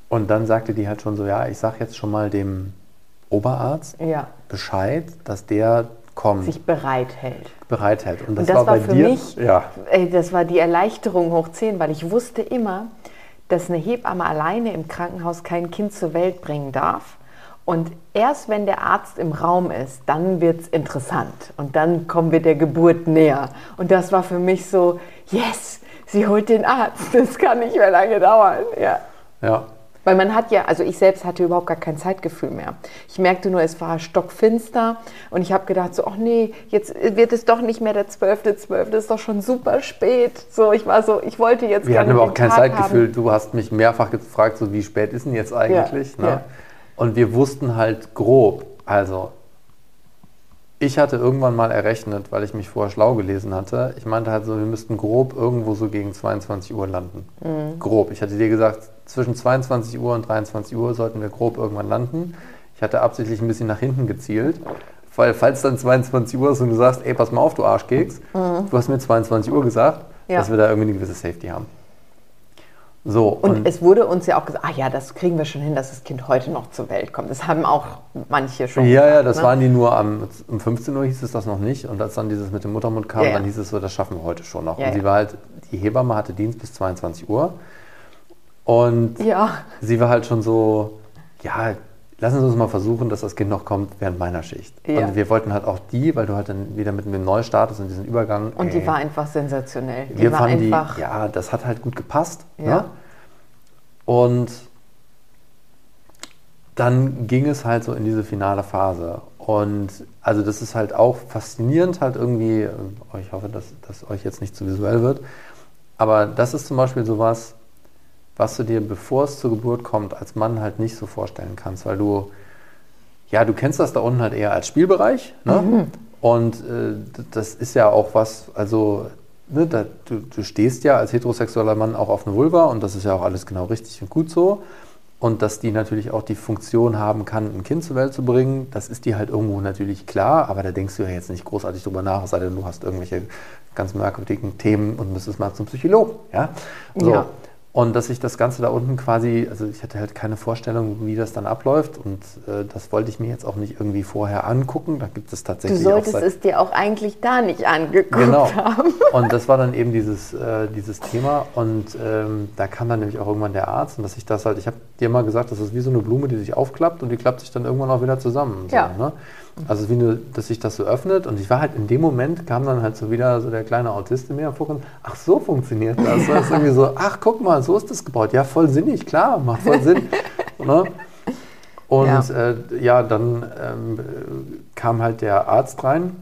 Und dann sagte die halt schon so, ja, ich sage jetzt schon mal dem Oberarzt ja. Bescheid, dass der kommt. Sich bereithält. Bereithält. Und das, Und das war, war, bei für dir, mich, ja. ey, das war die Erleichterung hoch 10, weil ich wusste immer, dass eine Hebamme alleine im Krankenhaus kein Kind zur Welt bringen darf. Und erst wenn der Arzt im Raum ist, dann wird es interessant. Und dann kommen wir der Geburt näher. Und das war für mich so, yes, sie holt den Arzt. Das kann nicht mehr lange dauern. Ja. Ja, weil man hat ja, also ich selbst hatte überhaupt gar kein Zeitgefühl mehr. Ich merkte nur, es war stockfinster und ich habe gedacht so, ach nee, jetzt wird es doch nicht mehr der 12.12., 12. ist doch schon super spät. So, ich war so, ich wollte jetzt Wir hatten aber auch kein Tag Zeitgefühl. Haben. Du hast mich mehrfach gefragt, so wie spät ist denn jetzt eigentlich? Ja, ne? ja. Und wir wussten halt grob, also ich hatte irgendwann mal errechnet, weil ich mich vorher schlau gelesen hatte. Ich meinte halt so, wir müssten grob irgendwo so gegen 22 Uhr landen. Mhm. Grob. Ich hatte dir gesagt, zwischen 22 Uhr und 23 Uhr sollten wir grob irgendwann landen. Ich hatte absichtlich ein bisschen nach hinten gezielt, weil falls dann 22 Uhr ist und du sagst, ey, pass mal auf, du Arschkeks, mhm. du hast mir 22 Uhr gesagt, ja. dass wir da irgendwie eine gewisse Safety haben. So, und, und, es wurde uns ja auch gesagt, ach ja, das kriegen wir schon hin, dass das Kind heute noch zur Welt kommt. Das haben auch manche schon. Ja, gesagt, ja, das ne? waren die nur am, um 15 Uhr hieß es das noch nicht. Und als dann dieses mit dem Muttermund kam, ja, dann hieß es so, das schaffen wir heute schon noch. Ja, und sie war halt, die Hebamme hatte Dienst bis 22 Uhr. Und sie war halt schon so, ja, lassen Sie uns mal versuchen, dass das Kind noch kommt während meiner Schicht. Ja. Und wir wollten halt auch die, weil du halt dann wieder mit dem Neustartest und diesen Übergang. Und die war einfach sensationell. Die wir war fanden einfach die, ja, das hat halt gut gepasst. Ja. Ne? Und dann ging es halt so in diese finale Phase. Und also das ist halt auch faszinierend, halt irgendwie, äh, ich hoffe, dass das euch jetzt nicht zu visuell wird, aber das ist zum Beispiel sowas, was du dir, bevor es zur Geburt kommt, als Mann halt nicht so vorstellen kannst, weil du, ja, du kennst das da unten halt eher als Spielbereich. Ne? Mhm. Und äh, das ist ja auch was, also ne, da, du, du stehst ja als heterosexueller Mann auch auf eine Vulva und das ist ja auch alles genau richtig und gut so. Und dass die natürlich auch die Funktion haben kann, ein Kind zur Welt zu bringen, das ist dir halt irgendwo natürlich klar, aber da denkst du ja jetzt nicht großartig drüber nach, es sei denn, du hast irgendwelche ganz merkwürdigen Themen und müsstest mal zum Psychologen. Ja? So. ja. Und dass ich das Ganze da unten quasi, also ich hatte halt keine Vorstellung, wie das dann abläuft. Und äh, das wollte ich mir jetzt auch nicht irgendwie vorher angucken. Da gibt es tatsächlich. Du solltest es dir auch eigentlich da nicht angeguckt genau. haben. Und das war dann eben dieses, äh, dieses Thema. Und ähm, da kam dann nämlich auch irgendwann der Arzt und dass ich das halt, ich habe dir mal gesagt, das ist wie so eine Blume, die sich aufklappt und die klappt sich dann irgendwann auch wieder zusammen. Ja. So, ne? Also wie nur, dass sich das so öffnet und ich war halt in dem Moment, kam dann halt so wieder so der kleine Autist in mir hervor und ach so funktioniert das. Das ist irgendwie so, ach guck mal, so ist das gebaut. Ja, voll sinnig, klar, macht voll Sinn. ne? Und ja, äh, ja dann ähm, kam halt der Arzt rein.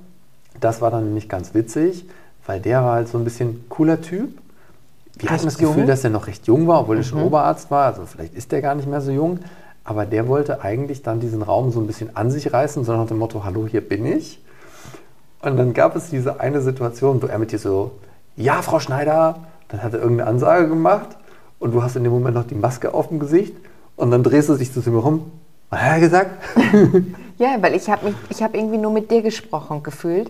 Das war dann nicht ganz witzig, weil der war halt so ein bisschen cooler Typ. Wir hatten das Gefühl, jung? dass er noch recht jung war, obwohl mhm. er schon mhm. Oberarzt war. Also vielleicht ist der gar nicht mehr so jung. Aber der wollte eigentlich dann diesen Raum so ein bisschen an sich reißen, sondern nach dem Motto, hallo, hier bin ich. Und dann gab es diese eine Situation, wo er mit dir so, ja, Frau Schneider, dann hat er irgendeine Ansage gemacht und du hast in dem Moment noch die Maske auf dem Gesicht und dann drehst du dich zu ihm rum. Was hat er gesagt? ja, weil ich habe hab irgendwie nur mit dir gesprochen gefühlt.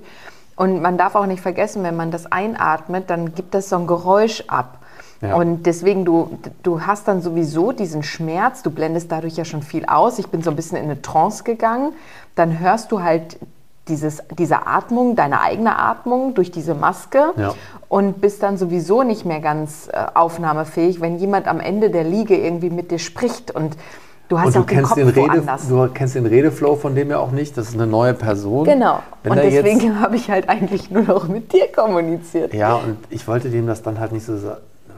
Und man darf auch nicht vergessen, wenn man das einatmet, dann gibt das so ein Geräusch ab. Ja. Und deswegen, du, du hast dann sowieso diesen Schmerz, du blendest dadurch ja schon viel aus. Ich bin so ein bisschen in eine Trance gegangen. Dann hörst du halt dieses, diese Atmung, deine eigene Atmung durch diese Maske ja. und bist dann sowieso nicht mehr ganz äh, aufnahmefähig, wenn jemand am Ende der Liege irgendwie mit dir spricht und Du hast und du kennst den, Rede, du kennst den Redeflow von dem ja auch nicht. Das ist eine neue Person. Genau. Wenn und deswegen habe ich halt eigentlich nur noch mit dir kommuniziert. Ja, und ich wollte dem das dann halt nicht so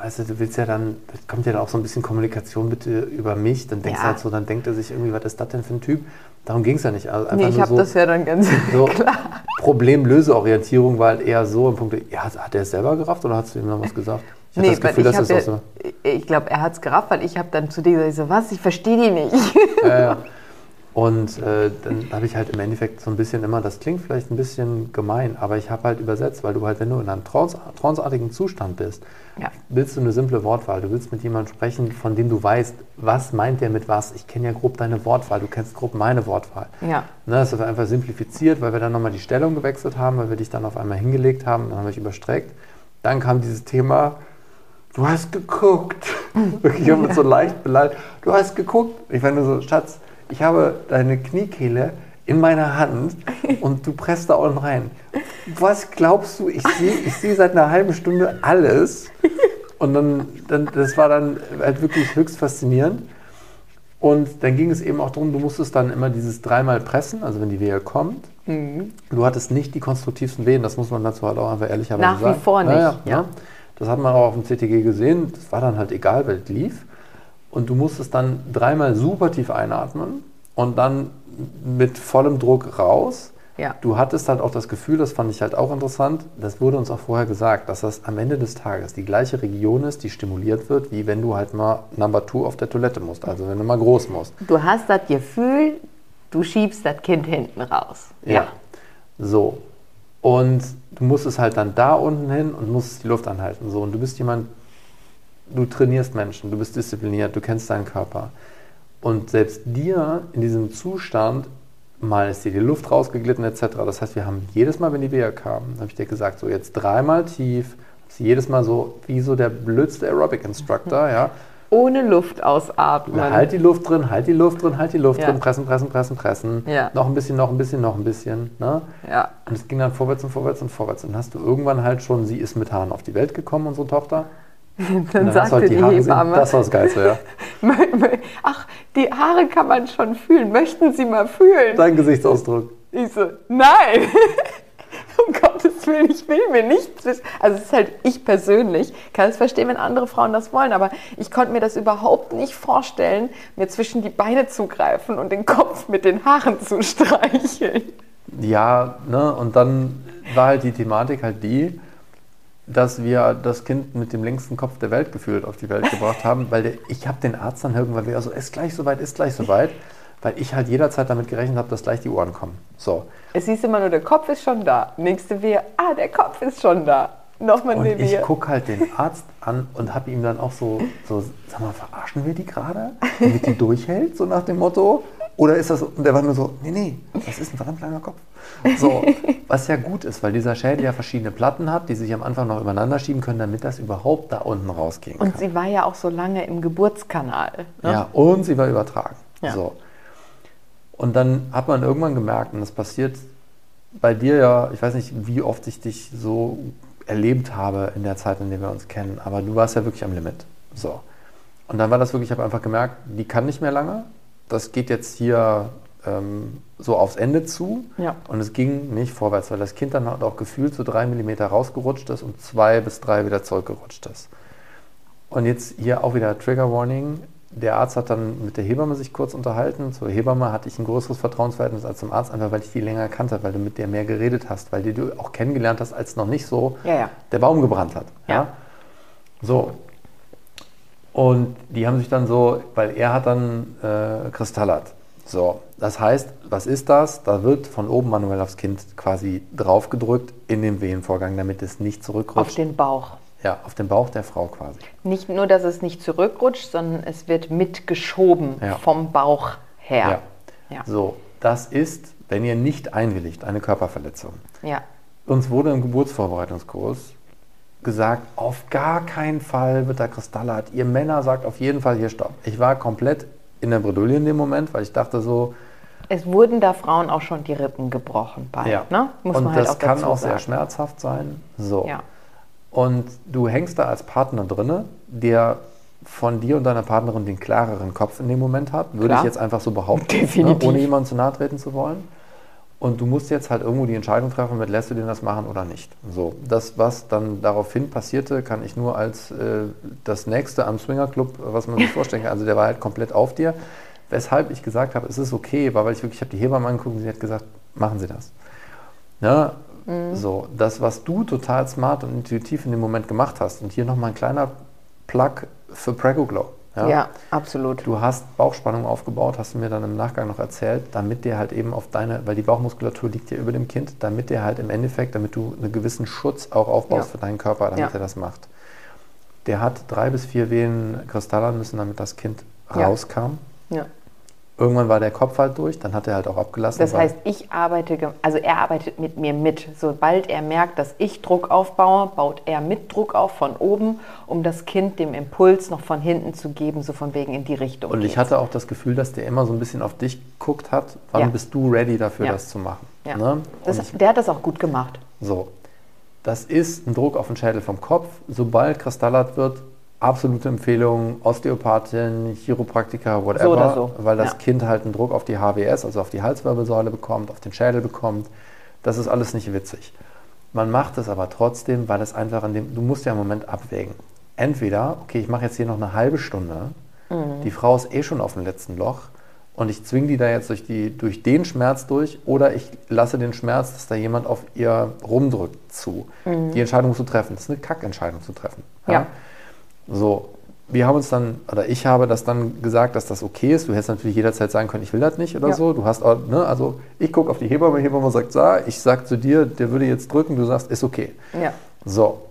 weißt du, willst ja dann, da kommt ja dann auch so ein bisschen Kommunikation bitte über mich, dann denkst ja. du halt so, dann denkt er sich irgendwie, was ist das denn für ein Typ? Darum ging es ja nicht. Also nee, ich habe so, das ja dann ganz so klar. Problemlöseorientierung war halt eher so im Punkt, ja, hat er es selber gerafft oder hast du ihm noch was gesagt? Ich nee, das Gefühl, ich, das ja, so ich glaube, er hat es gerafft, weil ich habe dann zu dir gesagt, so, was, ich verstehe die nicht. Ja, ja. Und äh, dann habe ich halt im Endeffekt so ein bisschen immer, das klingt vielleicht ein bisschen gemein, aber ich habe halt übersetzt, weil du halt, wenn du in einem trance, tranceartigen Zustand bist, ja. willst du eine simple Wortwahl. Du willst mit jemandem sprechen, von dem du weißt, was meint der mit was. Ich kenne ja grob deine Wortwahl, du kennst grob meine Wortwahl. Ja. Ne, das ist einfach simplifiziert, weil wir dann nochmal die Stellung gewechselt haben, weil wir dich dann auf einmal hingelegt haben, dann haben wir dich überstreckt. Dann kam dieses Thema, du hast geguckt. Wirklich, ich habe ja. so leicht beleidigt. Du hast geguckt. Ich nur so, Schatz, ich habe deine Kniekehle in meiner Hand und du presst da unten rein. Was glaubst du? Ich sehe ich seh seit einer halben Stunde alles. Und dann, dann, das war dann halt wirklich höchst faszinierend. Und dann ging es eben auch darum, du musstest dann immer dieses dreimal pressen, also wenn die Wehe kommt. Mhm. Du hattest nicht die konstruktivsten Wehen, das muss man dazu halt auch einfach ehrlicherweise sagen. Nach wie vor nicht. Naja, ja. ja. Das hat man auch auf dem CTG gesehen. Das war dann halt egal, weil es lief. Und du musstest dann dreimal super tief einatmen und dann mit vollem Druck raus. Ja. Du hattest halt auch das Gefühl, das fand ich halt auch interessant, das wurde uns auch vorher gesagt, dass das am Ende des Tages die gleiche Region ist, die stimuliert wird, wie wenn du halt mal Number Two auf der Toilette musst, also wenn du mal groß musst. Du hast das Gefühl, du schiebst das Kind hinten raus. Ja. ja. So. Und du musst es halt dann da unten hin und musst die Luft anhalten. So. Und du bist jemand, du trainierst Menschen, du bist diszipliniert, du kennst deinen Körper. Und selbst dir in diesem Zustand, mal ist dir die Luft rausgeglitten etc. Das heißt, wir haben jedes Mal, wenn die Wehe kamen, habe ich dir gesagt, so jetzt dreimal tief, jedes Mal so wie so der blödste Aerobic-Instructor, ja. Ohne Luft ausatmen. Halt die Luft drin, halt die Luft drin, halt die Luft ja. drin, pressen, pressen, pressen, pressen. Ja. Noch ein bisschen, noch ein bisschen, noch ein bisschen. Ne? Ja. Und es ging dann vorwärts und vorwärts und vorwärts. Und dann hast du irgendwann halt schon, sie ist mit Haaren auf die Welt gekommen, unsere Tochter. Dann, dann sagte die, die Hebamme. Das war das Geilste, ja. Ach, die Haare kann man schon fühlen. Möchten Sie mal fühlen? Dein Gesichtsausdruck. Ich so, nein. um Gottes Willen, ich will mir nichts. Also es ist halt ich persönlich, kann es verstehen, wenn andere Frauen das wollen, aber ich konnte mir das überhaupt nicht vorstellen, mir zwischen die Beine zu greifen und den Kopf mit den Haaren zu streicheln. Ja, ne, und dann war halt die Thematik halt die, dass wir das Kind mit dem längsten Kopf der Welt gefühlt auf die Welt gebracht haben, weil der, ich habe den Arzt dann irgendwann wieder so, ist gleich soweit, ist gleich soweit, weil ich halt jederzeit damit gerechnet habe, dass gleich die Ohren kommen. So. Es hieß immer nur, der Kopf ist schon da. Nächste Wehe, ah, der Kopf ist schon da. Nochmal eine Wehe. Ich gucke halt den Arzt an und habe ihm dann auch so, so, sag mal, verarschen wir die gerade? Damit die durchhält, so nach dem Motto? Oder ist das, und der war nur so, nee, nee, das ist ein verdammt langer Kopf. So, was ja gut ist, weil dieser Schädel ja verschiedene Platten hat, die sich am Anfang noch übereinander schieben können, damit das überhaupt da unten rausgehen kann. Und sie war ja auch so lange im Geburtskanal. Ne? Ja, und sie war übertragen. Ja. So. Und dann hat man irgendwann gemerkt, und das passiert bei dir ja, ich weiß nicht, wie oft ich dich so erlebt habe in der Zeit, in der wir uns kennen, aber du warst ja wirklich am Limit. So. Und dann war das wirklich, ich habe einfach gemerkt, die kann nicht mehr lange, das geht jetzt hier, äh, ähm, so aufs Ende zu Ja. und es ging nicht vorwärts, weil das Kind dann halt auch gefühlt so drei Millimeter rausgerutscht ist und zwei bis drei wieder zurückgerutscht ist. Und jetzt hier auch wieder Trigger Warning. Der Arzt hat dann mit der Hebamme sich kurz unterhalten. Zur Hebamme hatte ich ein größeres Vertrauensverhältnis als zum Arzt, einfach weil ich die länger kannte, weil du mit der mehr geredet hast, weil die du auch kennengelernt hast, als noch nicht so Ja, ja. der Baum gebrannt hat. Ja. So. Und die haben sich dann so, weil er hat dann äh, Kristallert. So, das heißt, was ist das? Da wird von oben manuell aufs Kind quasi draufgedrückt in den Wehenvorgang, damit es nicht Auf zurückrutscht. den Bauch. ja, auf den Bauch der Frau quasi. Nicht nur, dass es nicht zurückrutscht, sondern es wird mitgeschoben Ja. vom Bauch her. Ja. So, das ist, wenn ihr nicht einwilligt, eine Körperverletzung. Ja. Uns wurde im Geburtsvorbereitungskurs gesagt, auf gar keinen Fall wird da Kristallart. Ihr Männer sagt auf jeden Fall hier Stopp. Ich war komplett in der Bredouille in dem Moment, weil ich dachte so, Es wurden da Frauen auch schon die Rippen gebrochen bei. ja. Ne? Muss und man halt das auch kann auch sagen. sehr schmerzhaft sein. So. Ja. Und du hängst da als Partner drinne, der von dir und deiner Partnerin den klareren Kopf in dem Moment hat, würde Klar. ich jetzt einfach so behaupten, Definitiv. Ne, ohne jemandem zu nahe treten zu wollen. Und du musst jetzt halt irgendwo die Entscheidung treffen, mit lässt du den das machen oder nicht. So, das, was dann daraufhin passierte, kann ich nur als äh, das nächste am Swinger Club, was man sich vorstellen kann. Also der war halt komplett auf dir. Weshalb ich gesagt habe, es ist okay, war, weil ich wirklich, ich habe die Hebamme angeguckt und sie hat gesagt, machen Sie das. Ja, So, das, was du total smart und intuitiv in dem Moment gemacht hast, und hier nochmal ein kleiner Plug für Prego Glow. Ja, absolut. Du hast Bauchspannung aufgebaut, hast du mir dann im Nachgang noch erzählt, damit der halt eben auf deine, weil die Bauchmuskulatur liegt ja über dem Kind, damit der halt im Endeffekt, damit du einen gewissen Schutz auch aufbaust Ja. für deinen Körper, damit Ja. er das macht. Der hat drei bis vier Venen kristallern müssen, damit das Kind Ja. rauskam. Ja. Irgendwann war der Kopf halt durch, dann hat er halt auch abgelassen. Das heißt, ich arbeite, also er arbeitet mit mir mit. Sobald er merkt, dass ich Druck aufbaue, baut er mit Druck auf von oben, um das Kind dem Impuls noch von hinten zu geben, so von wegen in die Richtung. Und ich geht's. hatte auch das Gefühl, dass der immer so ein bisschen auf dich geguckt hat, wann Ja. bist du ready dafür, Ja. das zu machen. ja. Ne? das, der hat das auch gut gemacht. so, das ist ein Druck auf den Schädel vom Kopf. Sobald kristallert wird, absolute Empfehlung, Osteopathin, Chiropraktiker, whatever, So so. weil das Ja. Kind halt einen Druck auf die HWS, also auf die Halswirbelsäule bekommt, auf den Schädel bekommt. Das ist alles nicht witzig. Man macht es aber trotzdem, weil es einfach in dem, du musst ja im Moment abwägen. Entweder, okay, ich mache jetzt hier noch eine halbe Stunde, Mhm. die Frau ist eh schon auf dem letzten Loch und ich zwinge die da jetzt durch, die, durch den Schmerz durch oder ich lasse den Schmerz, dass da jemand auf ihr rumdrückt, zu. Die Entscheidung du treffen. Das ist eine Kackentscheidung zu treffen. Mhm. Ja. So, wir haben uns dann, oder ich habe das dann gesagt, dass das okay ist. Du hättest natürlich jederzeit sagen können, ich will das nicht oder Ja. so. Du hast auch, ne, also ich gucke auf die Hebamme, Hebamme sagt, sa, ich sag zu dir, der würde jetzt drücken, du sagst, ist okay. Ja. So.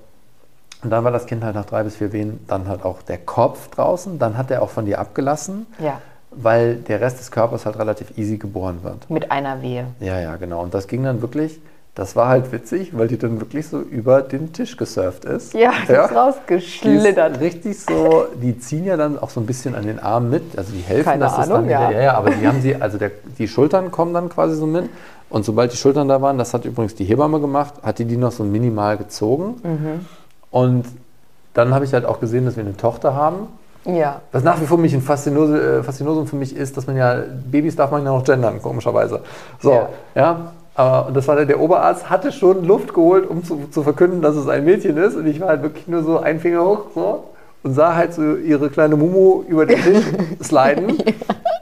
Und dann war das Kind halt nach drei bis vier Wehen dann halt auch der Kopf draußen. Dann hat er auch von dir abgelassen, Ja. weil der Rest des Körpers halt relativ easy geboren wird. Mit einer Wehe. Ja, ja, genau. Und das ging dann wirklich, das war halt witzig, weil die dann wirklich so über den Tisch gesurft ist. Ja, die ist Die ist rausgeschlittert. richtig so, die ziehen ja dann auch so ein bisschen an den Armen mit, also die helfen, Keine dass das Ahnung, dann ja. wieder, ja, ja, aber die haben sie, also der, die Schultern kommen dann quasi so mit und sobald die Schultern da waren, das hat übrigens die Hebamme gemacht, hat die die noch so minimal gezogen Mhm. und dann habe ich halt auch gesehen, dass wir eine Tochter haben. Ja. Was nach wie vor mich ein äh, Faszinosum für mich ist, dass man ja, Babys darf man ja noch gendern, komischerweise. So, Ja. ja. Aber und das war der, der Oberarzt, hatte schon Luft geholt, um zu, zu verkünden, dass es ein Mädchen ist. Und ich war halt wirklich nur so ein Finger hoch so, und sah halt so ihre kleine Mumu über den Tisch sliden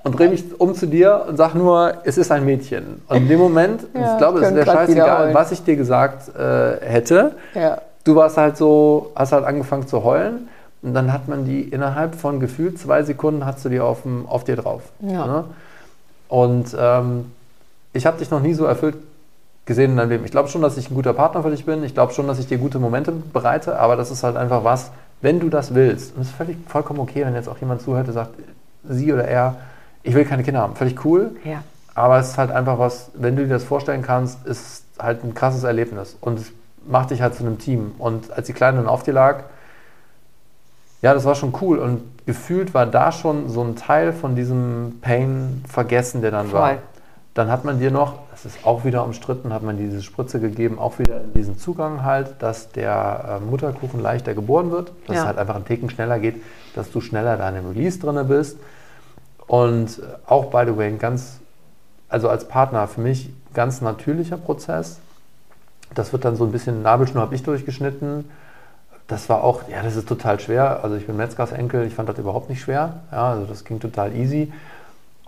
und drehe mich um zu dir und sag nur, es ist ein Mädchen. Und in dem Moment, Ja, ich glaube, es grad scheißegal, wiederholen. was ich dir gesagt äh, hätte Ja. du warst halt so, hast halt angefangen zu heulen und dann hat man die innerhalb von gefühlt zwei Sekunden hast du die auf, dem, auf dir drauf. Ne? Und ähm, ich habe dich noch nie so erfüllt gesehen in deinem Leben. Ich glaube schon, dass ich ein guter Partner für dich bin. Ich glaube schon, dass ich dir gute Momente bereite, aber das ist halt einfach was, wenn du das willst. Und es ist völlig vollkommen okay, wenn jetzt auch jemand zuhört und sagt, sie oder er, ich will keine Kinder haben. Völlig cool. Ja. Aber es ist halt einfach was, wenn du dir das vorstellen kannst, ist halt ein krasses Erlebnis. Und es macht dich halt zu einem Team. Und als die Kleine dann auf dir lag, ja, das war schon cool. Und gefühlt war da schon so ein Teil von diesem Pain vergessen, der dann war. Dann hat man dir noch, das ist auch wieder umstritten, hat man diese Spritze gegeben, auch wieder in diesen Zugang halt, dass der äh, Mutterkuchen leichter geboren wird, dass Ja. es halt einfach einen Ticken schneller geht, dass du schneller da in dem Release drin bist. Und äh, auch, by the way, ein ganz, also als Partner für mich ganz natürlicher Prozess. Das wird dann so ein bisschen, Nabelschnur habe ich durchgeschnitten. Das war auch, ja, das ist total schwer. Also ich bin Metzgers Enkel, ich fand das überhaupt nicht schwer. Ja, also das ging total easy.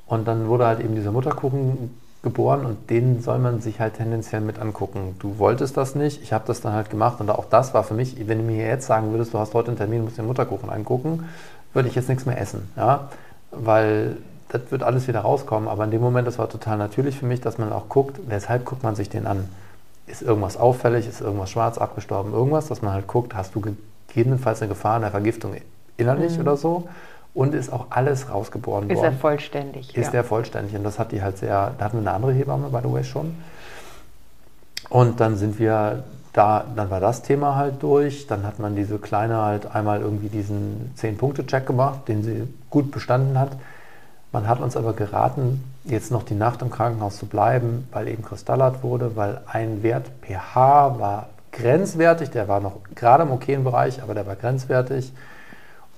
Und dann wurde halt eben dieser Mutterkuchen geboren und den soll man sich halt tendenziell mit angucken. Du wolltest das nicht, ich habe das dann halt gemacht und auch das war für mich, wenn du mir jetzt sagen würdest, du hast heute einen Termin, musst den Mutterkuchen angucken, würde ich jetzt nichts mehr essen, ja, weil das wird alles wieder rauskommen, aber in dem Moment, das war total natürlich für mich, dass man auch guckt, weshalb guckt man sich den an? Ist irgendwas auffällig, ist irgendwas schwarz abgestorben, irgendwas, dass man halt guckt, hast du gegebenenfalls eine Gefahr einer Vergiftung innerlich mhm. oder so? Und ist auch alles rausgeboren ist worden. Ist er vollständig? Ist ja. er vollständig. Und das hat die halt sehr, da hatten wir eine andere Hebamme, by the way, schon. Und dann sind wir da, dann war das Thema halt durch. Dann hat man diese Kleine halt einmal irgendwie diesen 10-Punkte-Check gemacht, den sie gut bestanden hat. Man hat uns aber geraten, jetzt noch die Nacht im Krankenhaus zu bleiben, weil eben Kristallat wurde, weil ein Wert pH war grenzwertig, der war noch gerade im okayen Bereich, aber der war grenzwertig.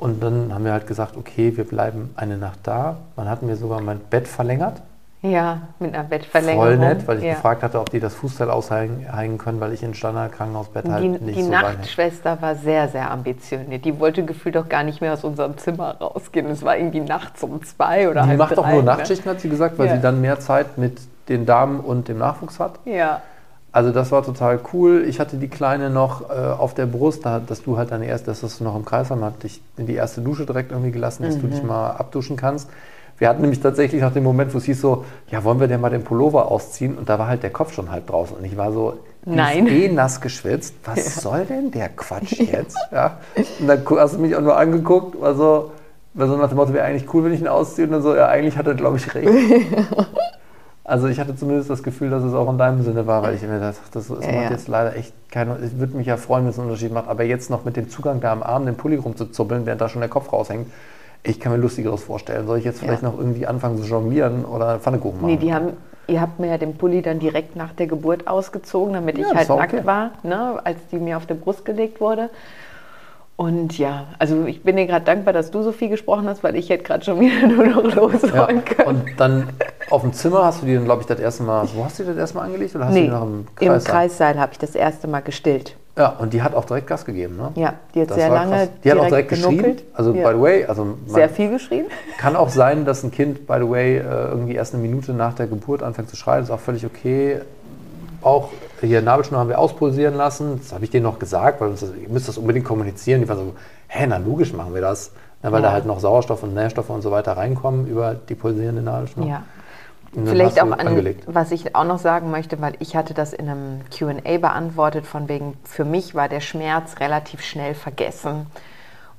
Und dann haben wir halt gesagt, okay, wir bleiben eine Nacht da. Dann hatten wir sogar mein Bett verlängert. Ja, mit einer Bettverlängerung. Voll nett, weil ich ja. gefragt hatte, ob die das Fußteil aushängen können, weil ich in Standard-Krankenhausbett halt die, nicht die so Die Nachtschwester war sehr, sehr ambitioniert. Die wollte gefühlt auch gar nicht mehr aus unserem Zimmer rausgehen. Es war irgendwie nachts um zwei oder Die macht drei, auch nur ne? Nachtschichten, hat sie gesagt, weil ja. sie dann mehr Zeit mit den Damen und dem Nachwuchs hat. Ja. Also das war total cool. Ich hatte die Kleine noch äh, auf der Brust, da, dass du halt deine erste, dass du noch im Kreis haben, hat dich in die erste Dusche direkt irgendwie gelassen, dass mhm. du dich mal abduschen kannst. Wir hatten nämlich tatsächlich nach dem Moment, wo es hieß so, ja, wollen wir denn mal den Pullover ausziehen? Und da war halt der Kopf schon halb draußen. Und ich war so, Nein. eh nass geschwitzt. Was ja. soll denn der Quatsch jetzt? Ja. Und dann hast du mich auch nur angeguckt, war so, war so nach dem Motto, wäre eigentlich cool, wenn ich ihn ausziehe. Und dann so, ja, eigentlich hat er, glaube ich, recht. Also ich hatte zumindest das Gefühl, dass es auch in deinem Sinne war, weil ich mir dachte, das, das ja, macht ja. jetzt leider echt keinen, ich würde mich ja freuen, wenn es einen Unterschied macht, aber jetzt noch mit dem Zugang da am Arm den Pulli rumzuzuppeln, während da schon der Kopf raushängt, ich kann mir Lustigeres vorstellen. Soll ich jetzt vielleicht ja. noch irgendwie anfangen zu jonglieren oder Pfannekuchen machen? Nee, die haben, ihr habt mir ja den Pulli dann direkt nach der Geburt ausgezogen, damit ich halt nackt okay. war, ne, als die mir auf die Brust gelegt wurde. Und ja, also ich bin dir gerade dankbar, dass du so viel gesprochen hast, weil ich hätte gerade schon wieder nur noch losräumen ja, können. Und dann auf dem Zimmer hast du die dann, glaube ich, das erste Mal, wo hast du die das erste Mal angelegt? Oder hast nee, du die noch im Kreissaal? Im Kreissaal habe ich das erste Mal gestillt. Ja, und die hat auch direkt Gas gegeben, ne? Ja, die hat das sehr lange krass. Die hat auch direkt geschrien. Also, ja. by the way, also sehr viel geschrien. Kann auch sein, dass ein Kind, by the way, äh, irgendwie erst eine Minute nach der Geburt anfängt zu schreien. Das ist auch völlig okay. Auch hier Nabelschnur haben wir auspulsieren lassen. Das habe ich denen noch gesagt, weil ihr müsst das unbedingt kommunizieren. Die waren so, hä, na logisch machen wir das. Ja, weil ja. da halt noch Sauerstoff und Nährstoffe und so weiter reinkommen über die pulsierende Nabelschnur. Ja. Vielleicht auch an, was ich auch noch sagen möchte, weil ich hatte das in einem Q&A beantwortet, von wegen, für mich war der Schmerz relativ schnell vergessen.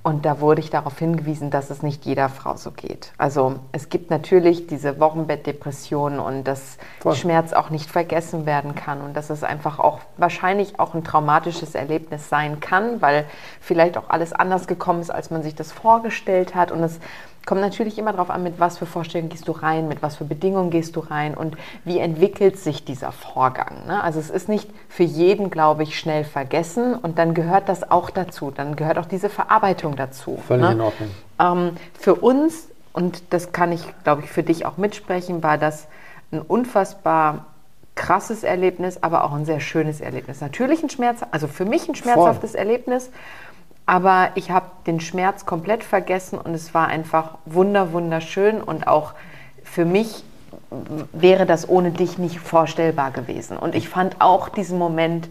Und da wurde ich darauf hingewiesen, dass es nicht jeder Frau so geht. Also es gibt natürlich diese Wochenbettdepression und dass Voll. Schmerz auch nicht vergessen werden kann und dass es einfach auch wahrscheinlich auch ein traumatisches Erlebnis sein kann, weil vielleicht auch alles anders gekommen ist, als man sich das vorgestellt hat. Und es kommt natürlich immer darauf an, mit was für Vorstellungen gehst du rein, mit was für Bedingungen gehst du rein und wie entwickelt sich dieser Vorgang. Ne? Also es ist nicht für jeden, glaube ich, schnell vergessen und dann gehört das auch dazu, dann gehört auch diese Verarbeitung dazu. Völlig ne? in Ordnung. Ähm, für uns, und das kann ich, glaube ich, für dich auch mitsprechen, war das ein unfassbar krasses Erlebnis, aber auch ein sehr schönes Erlebnis. Natürlich ein Schmerz, also für mich ein schmerzhaftes Voll. Erlebnis aber ich habe den Schmerz komplett vergessen und es war einfach wunder, wunderschön und auch für mich wäre das ohne dich nicht vorstellbar gewesen. Und ich fand auch diesen Moment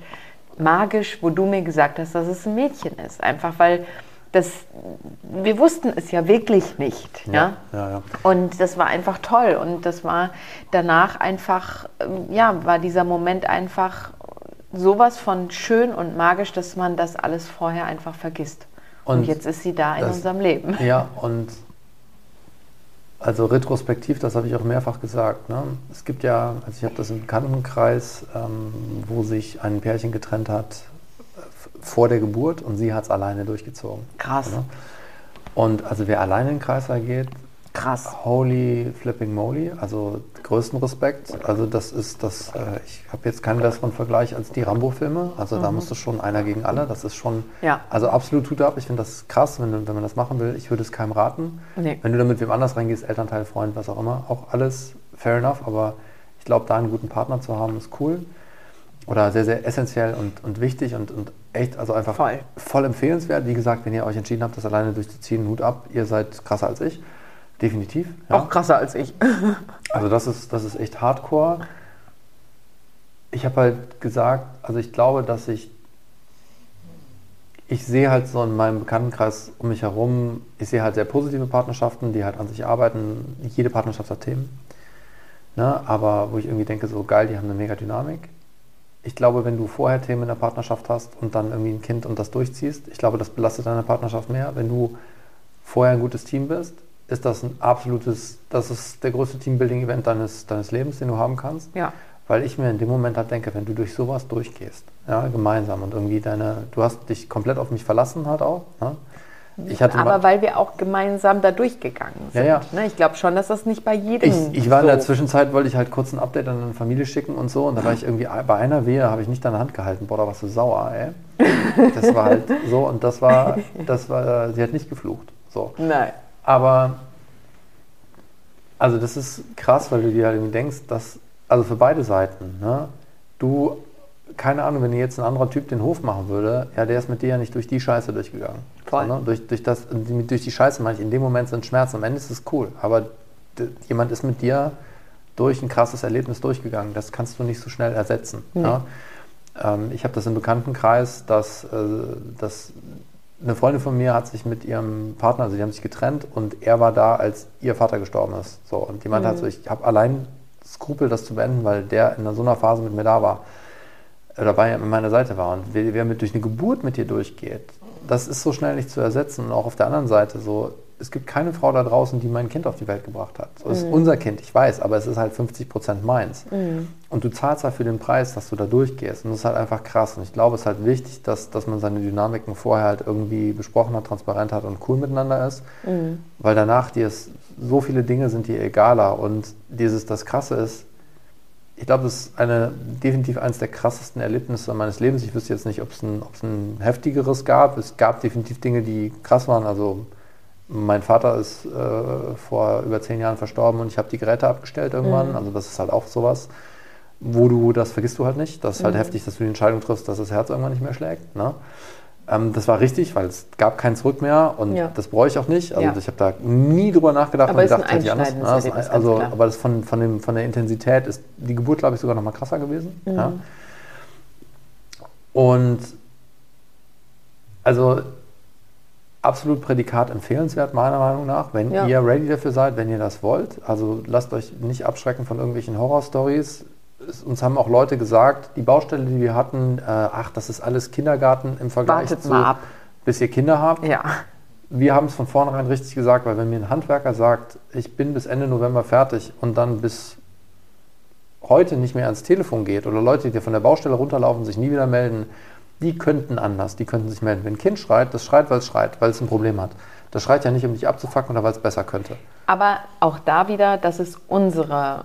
magisch, wo du mir gesagt hast, dass es ein Mädchen ist. Einfach weil das, wir wussten es ja wirklich nicht. Ja, ja? Ja, ja. Und das war einfach toll. Und das war danach einfach, ja, war dieser Moment einfach sowas von schön und magisch, dass man das alles vorher einfach vergisst. Und, und jetzt ist sie da in das, unserem Leben. Ja, und also retrospektiv, das habe ich auch mehrfach gesagt. Ne? Es gibt ja, also ich habe das im Bekanntenkreis, ähm, wo sich ein Pärchen getrennt hat vor der Geburt und sie hat es alleine durchgezogen. Krass. Ne? Und also wer alleine in den Kreislauf geht, Krass. Holy flipping moly. Also größten Respekt. Also das ist das, äh, ich habe jetzt keinen besseren Vergleich als die Rambo-Filme. Also mhm. da musste schon einer gegen alle. Das ist schon, ja. also absolut tut ab. Ich finde das krass, wenn, wenn man das machen will. Ich würde es keinem raten. Nee. Wenn du da mit wem anders reingehst, Elternteil, Freund, was auch immer, auch alles fair enough. Aber Ich glaube, da einen guten Partner zu haben, ist cool. Oder sehr, sehr essentiell und, und wichtig und, und echt, also einfach voll. voll empfehlenswert. Wie gesagt, wenn ihr euch entschieden habt, das alleine durchzuziehen, Hut ab, ihr seid krasser als ich. Definitiv. Ja. Auch krasser als ich. also das ist, das ist echt hardcore. Ich habe halt gesagt, also ich glaube, dass ich ich sehe halt so in meinem Bekanntenkreis um mich herum, ich sehe halt sehr positive Partnerschaften, die halt an sich arbeiten. Jede Partnerschaft hat Themen. Ne? Aber wo ich irgendwie denke, so geil, die haben eine mega Dynamik. Ich glaube, wenn du vorher Themen in der Partnerschaft hast und dann irgendwie ein Kind und das durchziehst, ich glaube, das belastet deine Partnerschaft mehr. Wenn du vorher ein gutes Team bist, ist das ein absolutes, das ist der größte Teambuilding-Event deines, deines Lebens, den du haben kannst. Ja. Weil ich mir in dem Moment halt denke, wenn du durch sowas durchgehst, ja, gemeinsam und irgendwie deine, du hast dich komplett auf mich verlassen halt auch. Ne? Aber weil wir auch gemeinsam da durchgegangen sind. Ja, ja. Ne? Ich glaube schon, dass das nicht bei jedem. Ich, ich war so in der Zwischenzeit, wollte ich halt kurz ein Update an eine Familie schicken und so. Und da war ich irgendwie bei einer Wehe, habe ich nicht deine Hand gehalten. Boah, da warst du sauer, ey. Das war halt so und das war, das war, sie hat nicht geflucht. So. Nein. Aber, also das ist krass, weil du dir halt irgendwie denkst, dass also für beide Seiten. Ne? Du, keine Ahnung, wenn jetzt ein anderer Typ den Hof machen würde, ja, der ist mit dir ja nicht durch die Scheiße durchgegangen. Voll. So, ne? durch, durch, das, durch die Scheiße meine ich, in dem Moment sind Schmerzen, am Ende ist es cool, aber jemand ist mit dir durch ein krasses Erlebnis durchgegangen. Das kannst du nicht so schnell ersetzen. Mhm. Ja? Ähm, ich habe das im Bekanntenkreis, dass, äh, dass eine Freundin von mir hat sich mit ihrem Partner, also die haben sich getrennt und er war da, als ihr Vater gestorben ist. So, und jemand mhm. hat so, ich habe allein Skrupel, das zu beenden, weil der in so einer Phase mit mir da war, oder bei meiner Seite war. Und wer, wer mit durch eine Geburt mit dir durchgeht, das ist so schnell nicht zu ersetzen. Und auch auf der anderen Seite so, es gibt keine Frau da draußen, die mein Kind auf die Welt gebracht hat. Es mhm. ist unser Kind, ich weiß, aber es ist halt 50 Prozent meins. Mhm. Und du zahlst dafür den Preis, dass du da durchgehst. Und das ist halt einfach krass. Und ich glaube, es ist halt wichtig, dass, dass man seine Dynamiken vorher halt irgendwie besprochen hat, transparent hat und cool miteinander ist. Mhm. Weil danach dir es so viele Dinge sind dir egaler. Und dieses, das Krasse ist, ich glaube, das ist eine, definitiv eines der krassesten Erlebnisse meines Lebens. Ich wüsste jetzt nicht, ob es ein, ein heftigeres gab. Es gab definitiv Dinge, die krass waren. Also mein Vater ist äh, vor über zehn Jahren verstorben und ich habe die Geräte abgestellt irgendwann. Mhm. Also das ist halt auch sowas, wo du, das vergisst du halt nicht. Das ist halt mhm. heftig, dass du die Entscheidung triffst, dass das Herz irgendwann nicht mehr schlägt. Ne? Ähm, das war richtig, weil es gab kein Zurück mehr und ja. das brauche ich auch nicht. Also ja. ich habe da nie drüber nachgedacht aber und gedacht, hätte ich anders. Ja, ist, also, aber das von, von, dem, von der Intensität ist die Geburt, glaube ich, sogar noch mal krasser gewesen. Mhm. Ja. Und also absolut Prädikat empfehlenswert, meiner Meinung nach, wenn ja. ihr ready dafür seid, wenn ihr das wollt. Also lasst euch nicht abschrecken von irgendwelchen Horror-Stories uns haben auch Leute gesagt, die Baustelle, die wir hatten, äh, ach, das ist alles Kindergarten im Vergleich Wartet zu, mal ab. bis ihr Kinder habt. Ja. Wir haben es von vornherein richtig gesagt, weil wenn mir ein Handwerker sagt, ich bin bis Ende November fertig und dann bis heute nicht mehr ans Telefon geht oder Leute, die von der Baustelle runterlaufen, sich nie wieder melden, die könnten anders, die könnten sich melden. Wenn ein Kind schreit, das schreit, weil es schreit, weil es ein Problem hat. Das schreit ja nicht, um dich abzufacken oder weil es besser könnte. Aber auch da wieder, das ist unsere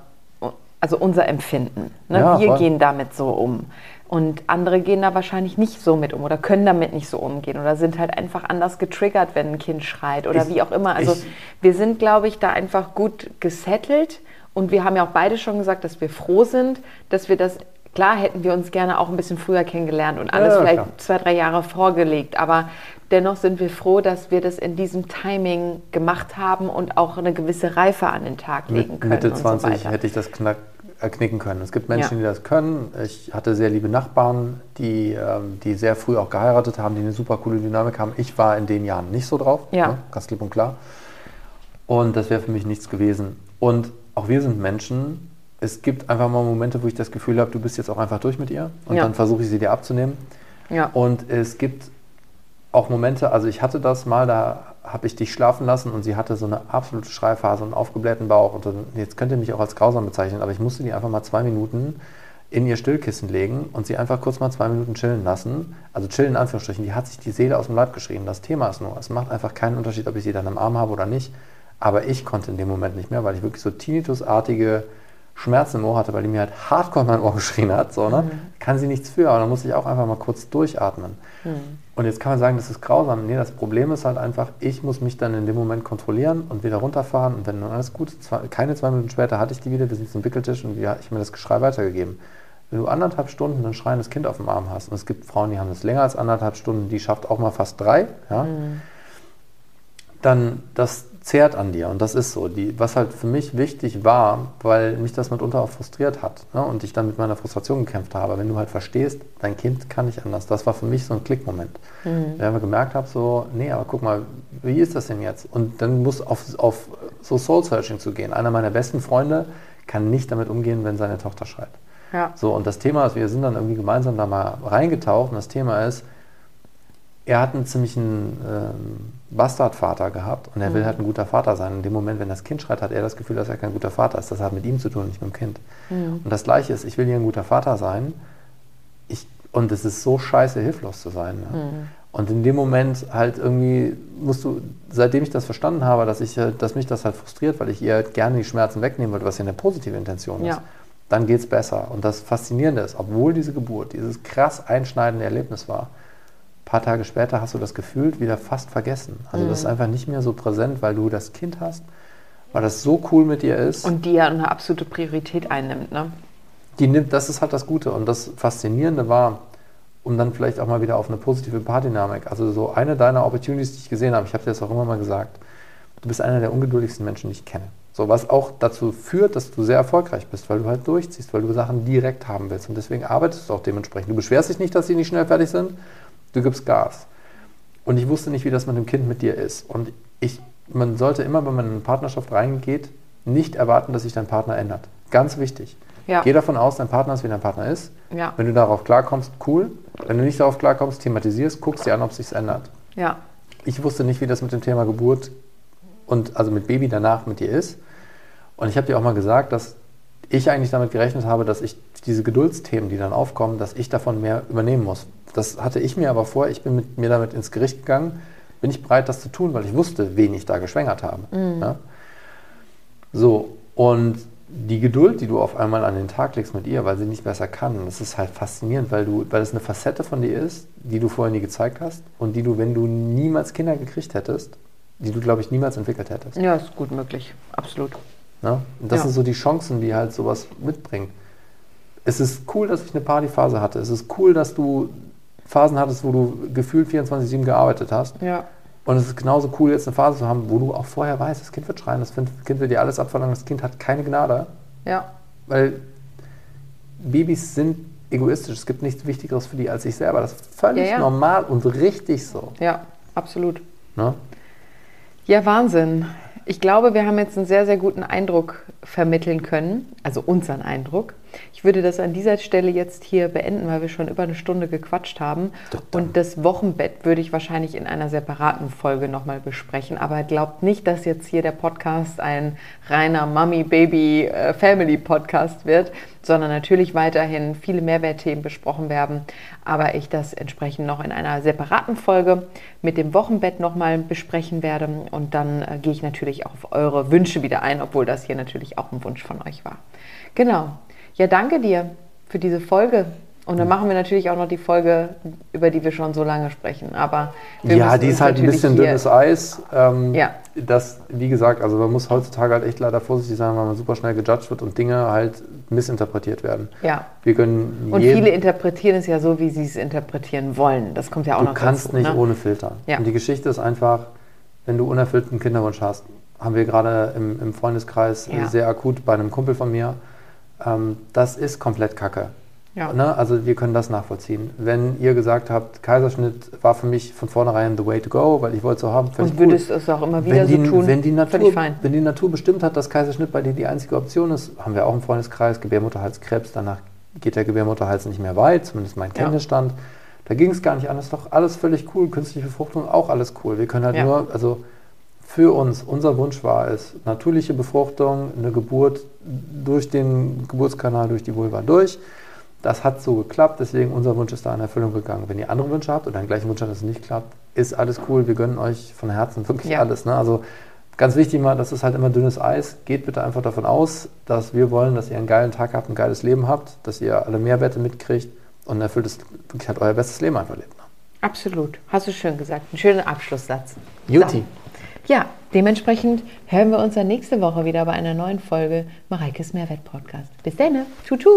also unser Empfinden. Ne? Ja, wir voll. gehen damit so um. Und andere gehen da wahrscheinlich nicht so mit um oder können damit nicht so umgehen oder sind halt einfach anders getriggert, wenn ein Kind schreit oder ich, wie auch immer. Also ich, wir sind, glaube ich, da einfach gut gesettelt und wir haben ja auch beide schon gesagt, dass wir froh sind, dass wir das, klar hätten wir uns gerne auch ein bisschen früher kennengelernt und alles ja, vielleicht klar. zwei, drei Jahre vorgelegt, aber dennoch sind wir froh, dass wir das in diesem Timing gemacht haben und auch eine gewisse Reife an den Tag legen können. Mitte 20 so hätte ich das knack erknicken können. Es gibt Menschen, ja. die das können. Ich hatte sehr liebe Nachbarn, die, ähm, die sehr früh auch geheiratet haben, die eine super coole Dynamik haben. Ich war in den Jahren nicht so drauf, ja. ne? ganz klipp und klar. Und das wäre für mich nichts gewesen. Und auch wir sind Menschen. Es gibt einfach mal Momente, wo ich das Gefühl habe, du bist jetzt auch einfach durch mit ihr. Und ja. dann versuche ich sie dir abzunehmen. Ja. Und es gibt auch Momente, also ich hatte das mal, da habe ich dich schlafen lassen und sie hatte so eine absolute Schreiphase und aufgeblähten Bauch. Und dann, jetzt könnt ihr mich auch als grausam bezeichnen, aber ich musste die einfach mal zwei Minuten in ihr Stillkissen legen und sie einfach kurz mal zwei Minuten chillen lassen. Also chillen in Anführungsstrichen. Die hat sich die Seele aus dem Leib geschrieben. Das Thema ist nur, es macht einfach keinen Unterschied, ob ich sie dann im Arm habe oder nicht. Aber ich konnte in dem Moment nicht mehr, weil ich wirklich so Tinnitusartige Schmerzen im Ohr hatte, weil die mir halt hardcore in mein Ohr geschrien hat, so, ne? Mhm. kann sie nichts für, aber dann muss ich auch einfach mal kurz durchatmen. Mhm. Und jetzt kann man sagen, das ist grausam. Nee, das Problem ist halt einfach, ich muss mich dann in dem Moment kontrollieren und wieder runterfahren. Und wenn dann alles gut ist, keine zwei Minuten später hatte ich die wieder, wir sind zum Wickeltisch und ich habe mir das Geschrei weitergegeben. Wenn du anderthalb Stunden ein schreiendes Kind auf dem Arm hast, und es gibt Frauen, die haben das länger als anderthalb Stunden, die schafft auch mal fast drei, ja, mhm. dann das zehrt an dir. Und das ist so. Die, was halt für mich wichtig war, weil mich das mitunter auch frustriert hat ne, und ich dann mit meiner Frustration gekämpft habe. Wenn du halt verstehst, dein Kind kann nicht anders. Das war für mich so ein Klickmoment. Mhm. Da ich gemerkt habe, so, nee, aber guck mal, wie ist das denn jetzt? Und dann muss auf, auf so Soul-Searching zu gehen. Einer meiner besten Freunde kann nicht damit umgehen, wenn seine Tochter schreit. Ja. So, und das Thema ist, wir sind dann irgendwie gemeinsam da mal reingetaucht und das Thema ist, er hat einen ziemlichen ähm, Bastardvater gehabt und er will mhm. halt ein guter Vater sein. In dem Moment, wenn das Kind schreit, hat er das Gefühl, dass er kein guter Vater ist. Das hat mit ihm zu tun, nicht mit dem Kind. Mhm. Und das Gleiche ist, ich will hier ein guter Vater sein ich, und es ist so scheiße, hilflos zu sein. Ne? Mhm. Und in dem Moment halt irgendwie musst du, seitdem ich das verstanden habe, dass, ich, dass mich das halt frustriert, weil ich ihr gerne die Schmerzen wegnehmen wollte, was ja eine positive Intention ist, ja. dann geht es besser. Und das Faszinierende ist, obwohl diese Geburt dieses krass einschneidende Erlebnis war, paar Tage später hast du das gefühlt wieder fast vergessen. Also mhm. das ist mhm. einfach nicht mehr so präsent, weil du das Kind hast, weil das so cool mit dir ist. Und die ja eine absolute Priorität einnimmt, ne? Die nimmt, das ist halt das Gute. Und das Faszinierende war, um dann vielleicht auch mal wieder auf eine positive Paardynamik, also so eine deiner Opportunities, die ich gesehen habe, ich habe dir das auch immer mal gesagt, du bist einer der ungeduldigsten Menschen, die ich kenne. So, was auch dazu führt, dass du sehr erfolgreich bist, weil du halt durchziehst, weil du Sachen direkt haben willst. Und deswegen arbeitest du auch dementsprechend. Du beschwerst dich nicht, dass sie nicht schnell fertig sind, du gibst Gas. Und ich wusste nicht, wie das mit dem Kind mit dir ist. Und ich, man sollte immer, wenn man in eine Partnerschaft reingeht, nicht erwarten, dass sich dein Partner ändert. Ganz wichtig. Ja. Geh davon aus, dein Partner ist, wie dein Partner ist. Ja. Wenn du darauf klarkommst, cool. Wenn du nicht darauf klarkommst, thematisierst, guckst dir an, ob es sich ändert. Ja. Ich wusste nicht, wie das mit dem Thema Geburt und also mit Baby danach mit dir ist. Und ich habe dir auch mal gesagt, dass ich eigentlich damit gerechnet habe, dass ich diese Geduldsthemen, die dann aufkommen, dass ich davon mehr übernehmen muss. Das hatte ich mir aber vor, ich bin mit mir damit ins Gericht gegangen, bin ich bereit, das zu tun, weil ich wusste, wen ich da geschwängert habe. Mhm. Ja? So, und die Geduld, die du auf einmal an den Tag legst mit ihr, weil sie nicht besser kann, das ist halt faszinierend, weil du, weil es eine Facette von dir ist, die du vorher nie gezeigt hast und die du, wenn du niemals Kinder gekriegt hättest, die du, glaube ich, niemals entwickelt hättest. Ja, ist gut möglich, absolut. Ja? Und das ja. sind so die Chancen, die halt sowas mitbringen. Es ist cool, dass ich eine Partyphase hatte. Es ist cool, dass du Phasen hattest, wo du gefühlt 24-7 gearbeitet hast. Ja. Und es ist genauso cool, jetzt eine Phase zu haben, wo du auch vorher weißt, das Kind wird schreien, das Kind will dir alles abverlangen, das Kind hat keine Gnade. Ja. Weil Babys sind egoistisch. Es gibt nichts Wichtigeres für die als sich selber. Das ist völlig ja, ja. normal und richtig so. Ja, absolut. Ne? Ja, Wahnsinn. Ich glaube, wir haben jetzt einen sehr, sehr guten Eindruck vermitteln können, also unseren Eindruck. Ich würde das an dieser Stelle jetzt hier beenden, weil wir schon über eine Stunde gequatscht haben. Und das Wochenbett würde ich wahrscheinlich in einer separaten Folge nochmal besprechen. Aber glaubt nicht, dass jetzt hier der Podcast ein reiner Mummy-Baby-Family-Podcast wird, sondern natürlich weiterhin viele Mehrwertthemen besprochen werden. Aber ich das entsprechend noch in einer separaten Folge mit dem Wochenbett nochmal besprechen werde. Und dann äh, gehe ich natürlich auch auf eure Wünsche wieder ein, obwohl das hier natürlich auch ein Wunsch von euch war. Genau. Ja, danke dir für diese Folge. Und dann machen wir natürlich auch noch die Folge, über die wir schon so lange sprechen. Aber ja, die ist halt ein bisschen dünnes Eis. Ähm, ja. Das, wie gesagt, also man muss heutzutage halt echt leider vorsichtig sein, weil man super schnell gejudged wird und Dinge halt missinterpretiert werden. Ja. Wir können und viele interpretieren es ja so, wie sie es interpretieren wollen. Das kommt ja auch du noch dazu. Du kannst nicht ne? ohne filtern. Ja. Und die Geschichte ist einfach, wenn du unerfüllten Kinderwunsch hast, haben wir gerade im, im Freundeskreis ja. sehr akut bei einem Kumpel von mir ähm, das ist komplett Kacke. Ja. Ne? Also wir können das nachvollziehen. Wenn ihr gesagt habt, Kaiserschnitt war für mich von vornherein the way to go, weil ich wollte es so haben. Und würdest cool. es auch immer wieder wenn die, so tun? Wenn die, Natur, wenn die Natur bestimmt hat, dass Kaiserschnitt bei dir die einzige Option ist, haben wir auch im Freundeskreis Gebärmutterhalskrebs, danach geht der Gebärmutterhals nicht mehr weit, zumindest mein Kenntnisstand. Ja. Da ging es gar nicht an, das ist doch alles völlig cool. Künstliche Befruchtung auch alles cool. Wir können halt ja. nur, also für uns, unser Wunsch war es, natürliche Befruchtung, eine Geburt durch den Geburtskanal, durch die Vulva durch. Das hat so geklappt, deswegen unser Wunsch ist da in Erfüllung gegangen. Wenn ihr andere Wünsche habt oder einen gleichen Wunsch habt, dass es nicht klappt, ist alles cool. Wir gönnen euch von Herzen wirklich ja. alles. Ne? Also ganz wichtig mal, das ist halt immer dünnes Eis. Geht bitte einfach davon aus, dass wir wollen, dass ihr einen geilen Tag habt, ein geiles Leben habt, dass ihr alle Mehrwerte mitkriegt und erfülltes, wirklich halt euer bestes Leben einfach lebt. Ne? Absolut. Hast du schön gesagt. Ein schöner Abschlusssatz. Juti. So. Ja, dementsprechend hören wir uns dann nächste Woche wieder bei einer neuen Folge Mareikes Mehrwert Podcast. Bis dann. Tutu.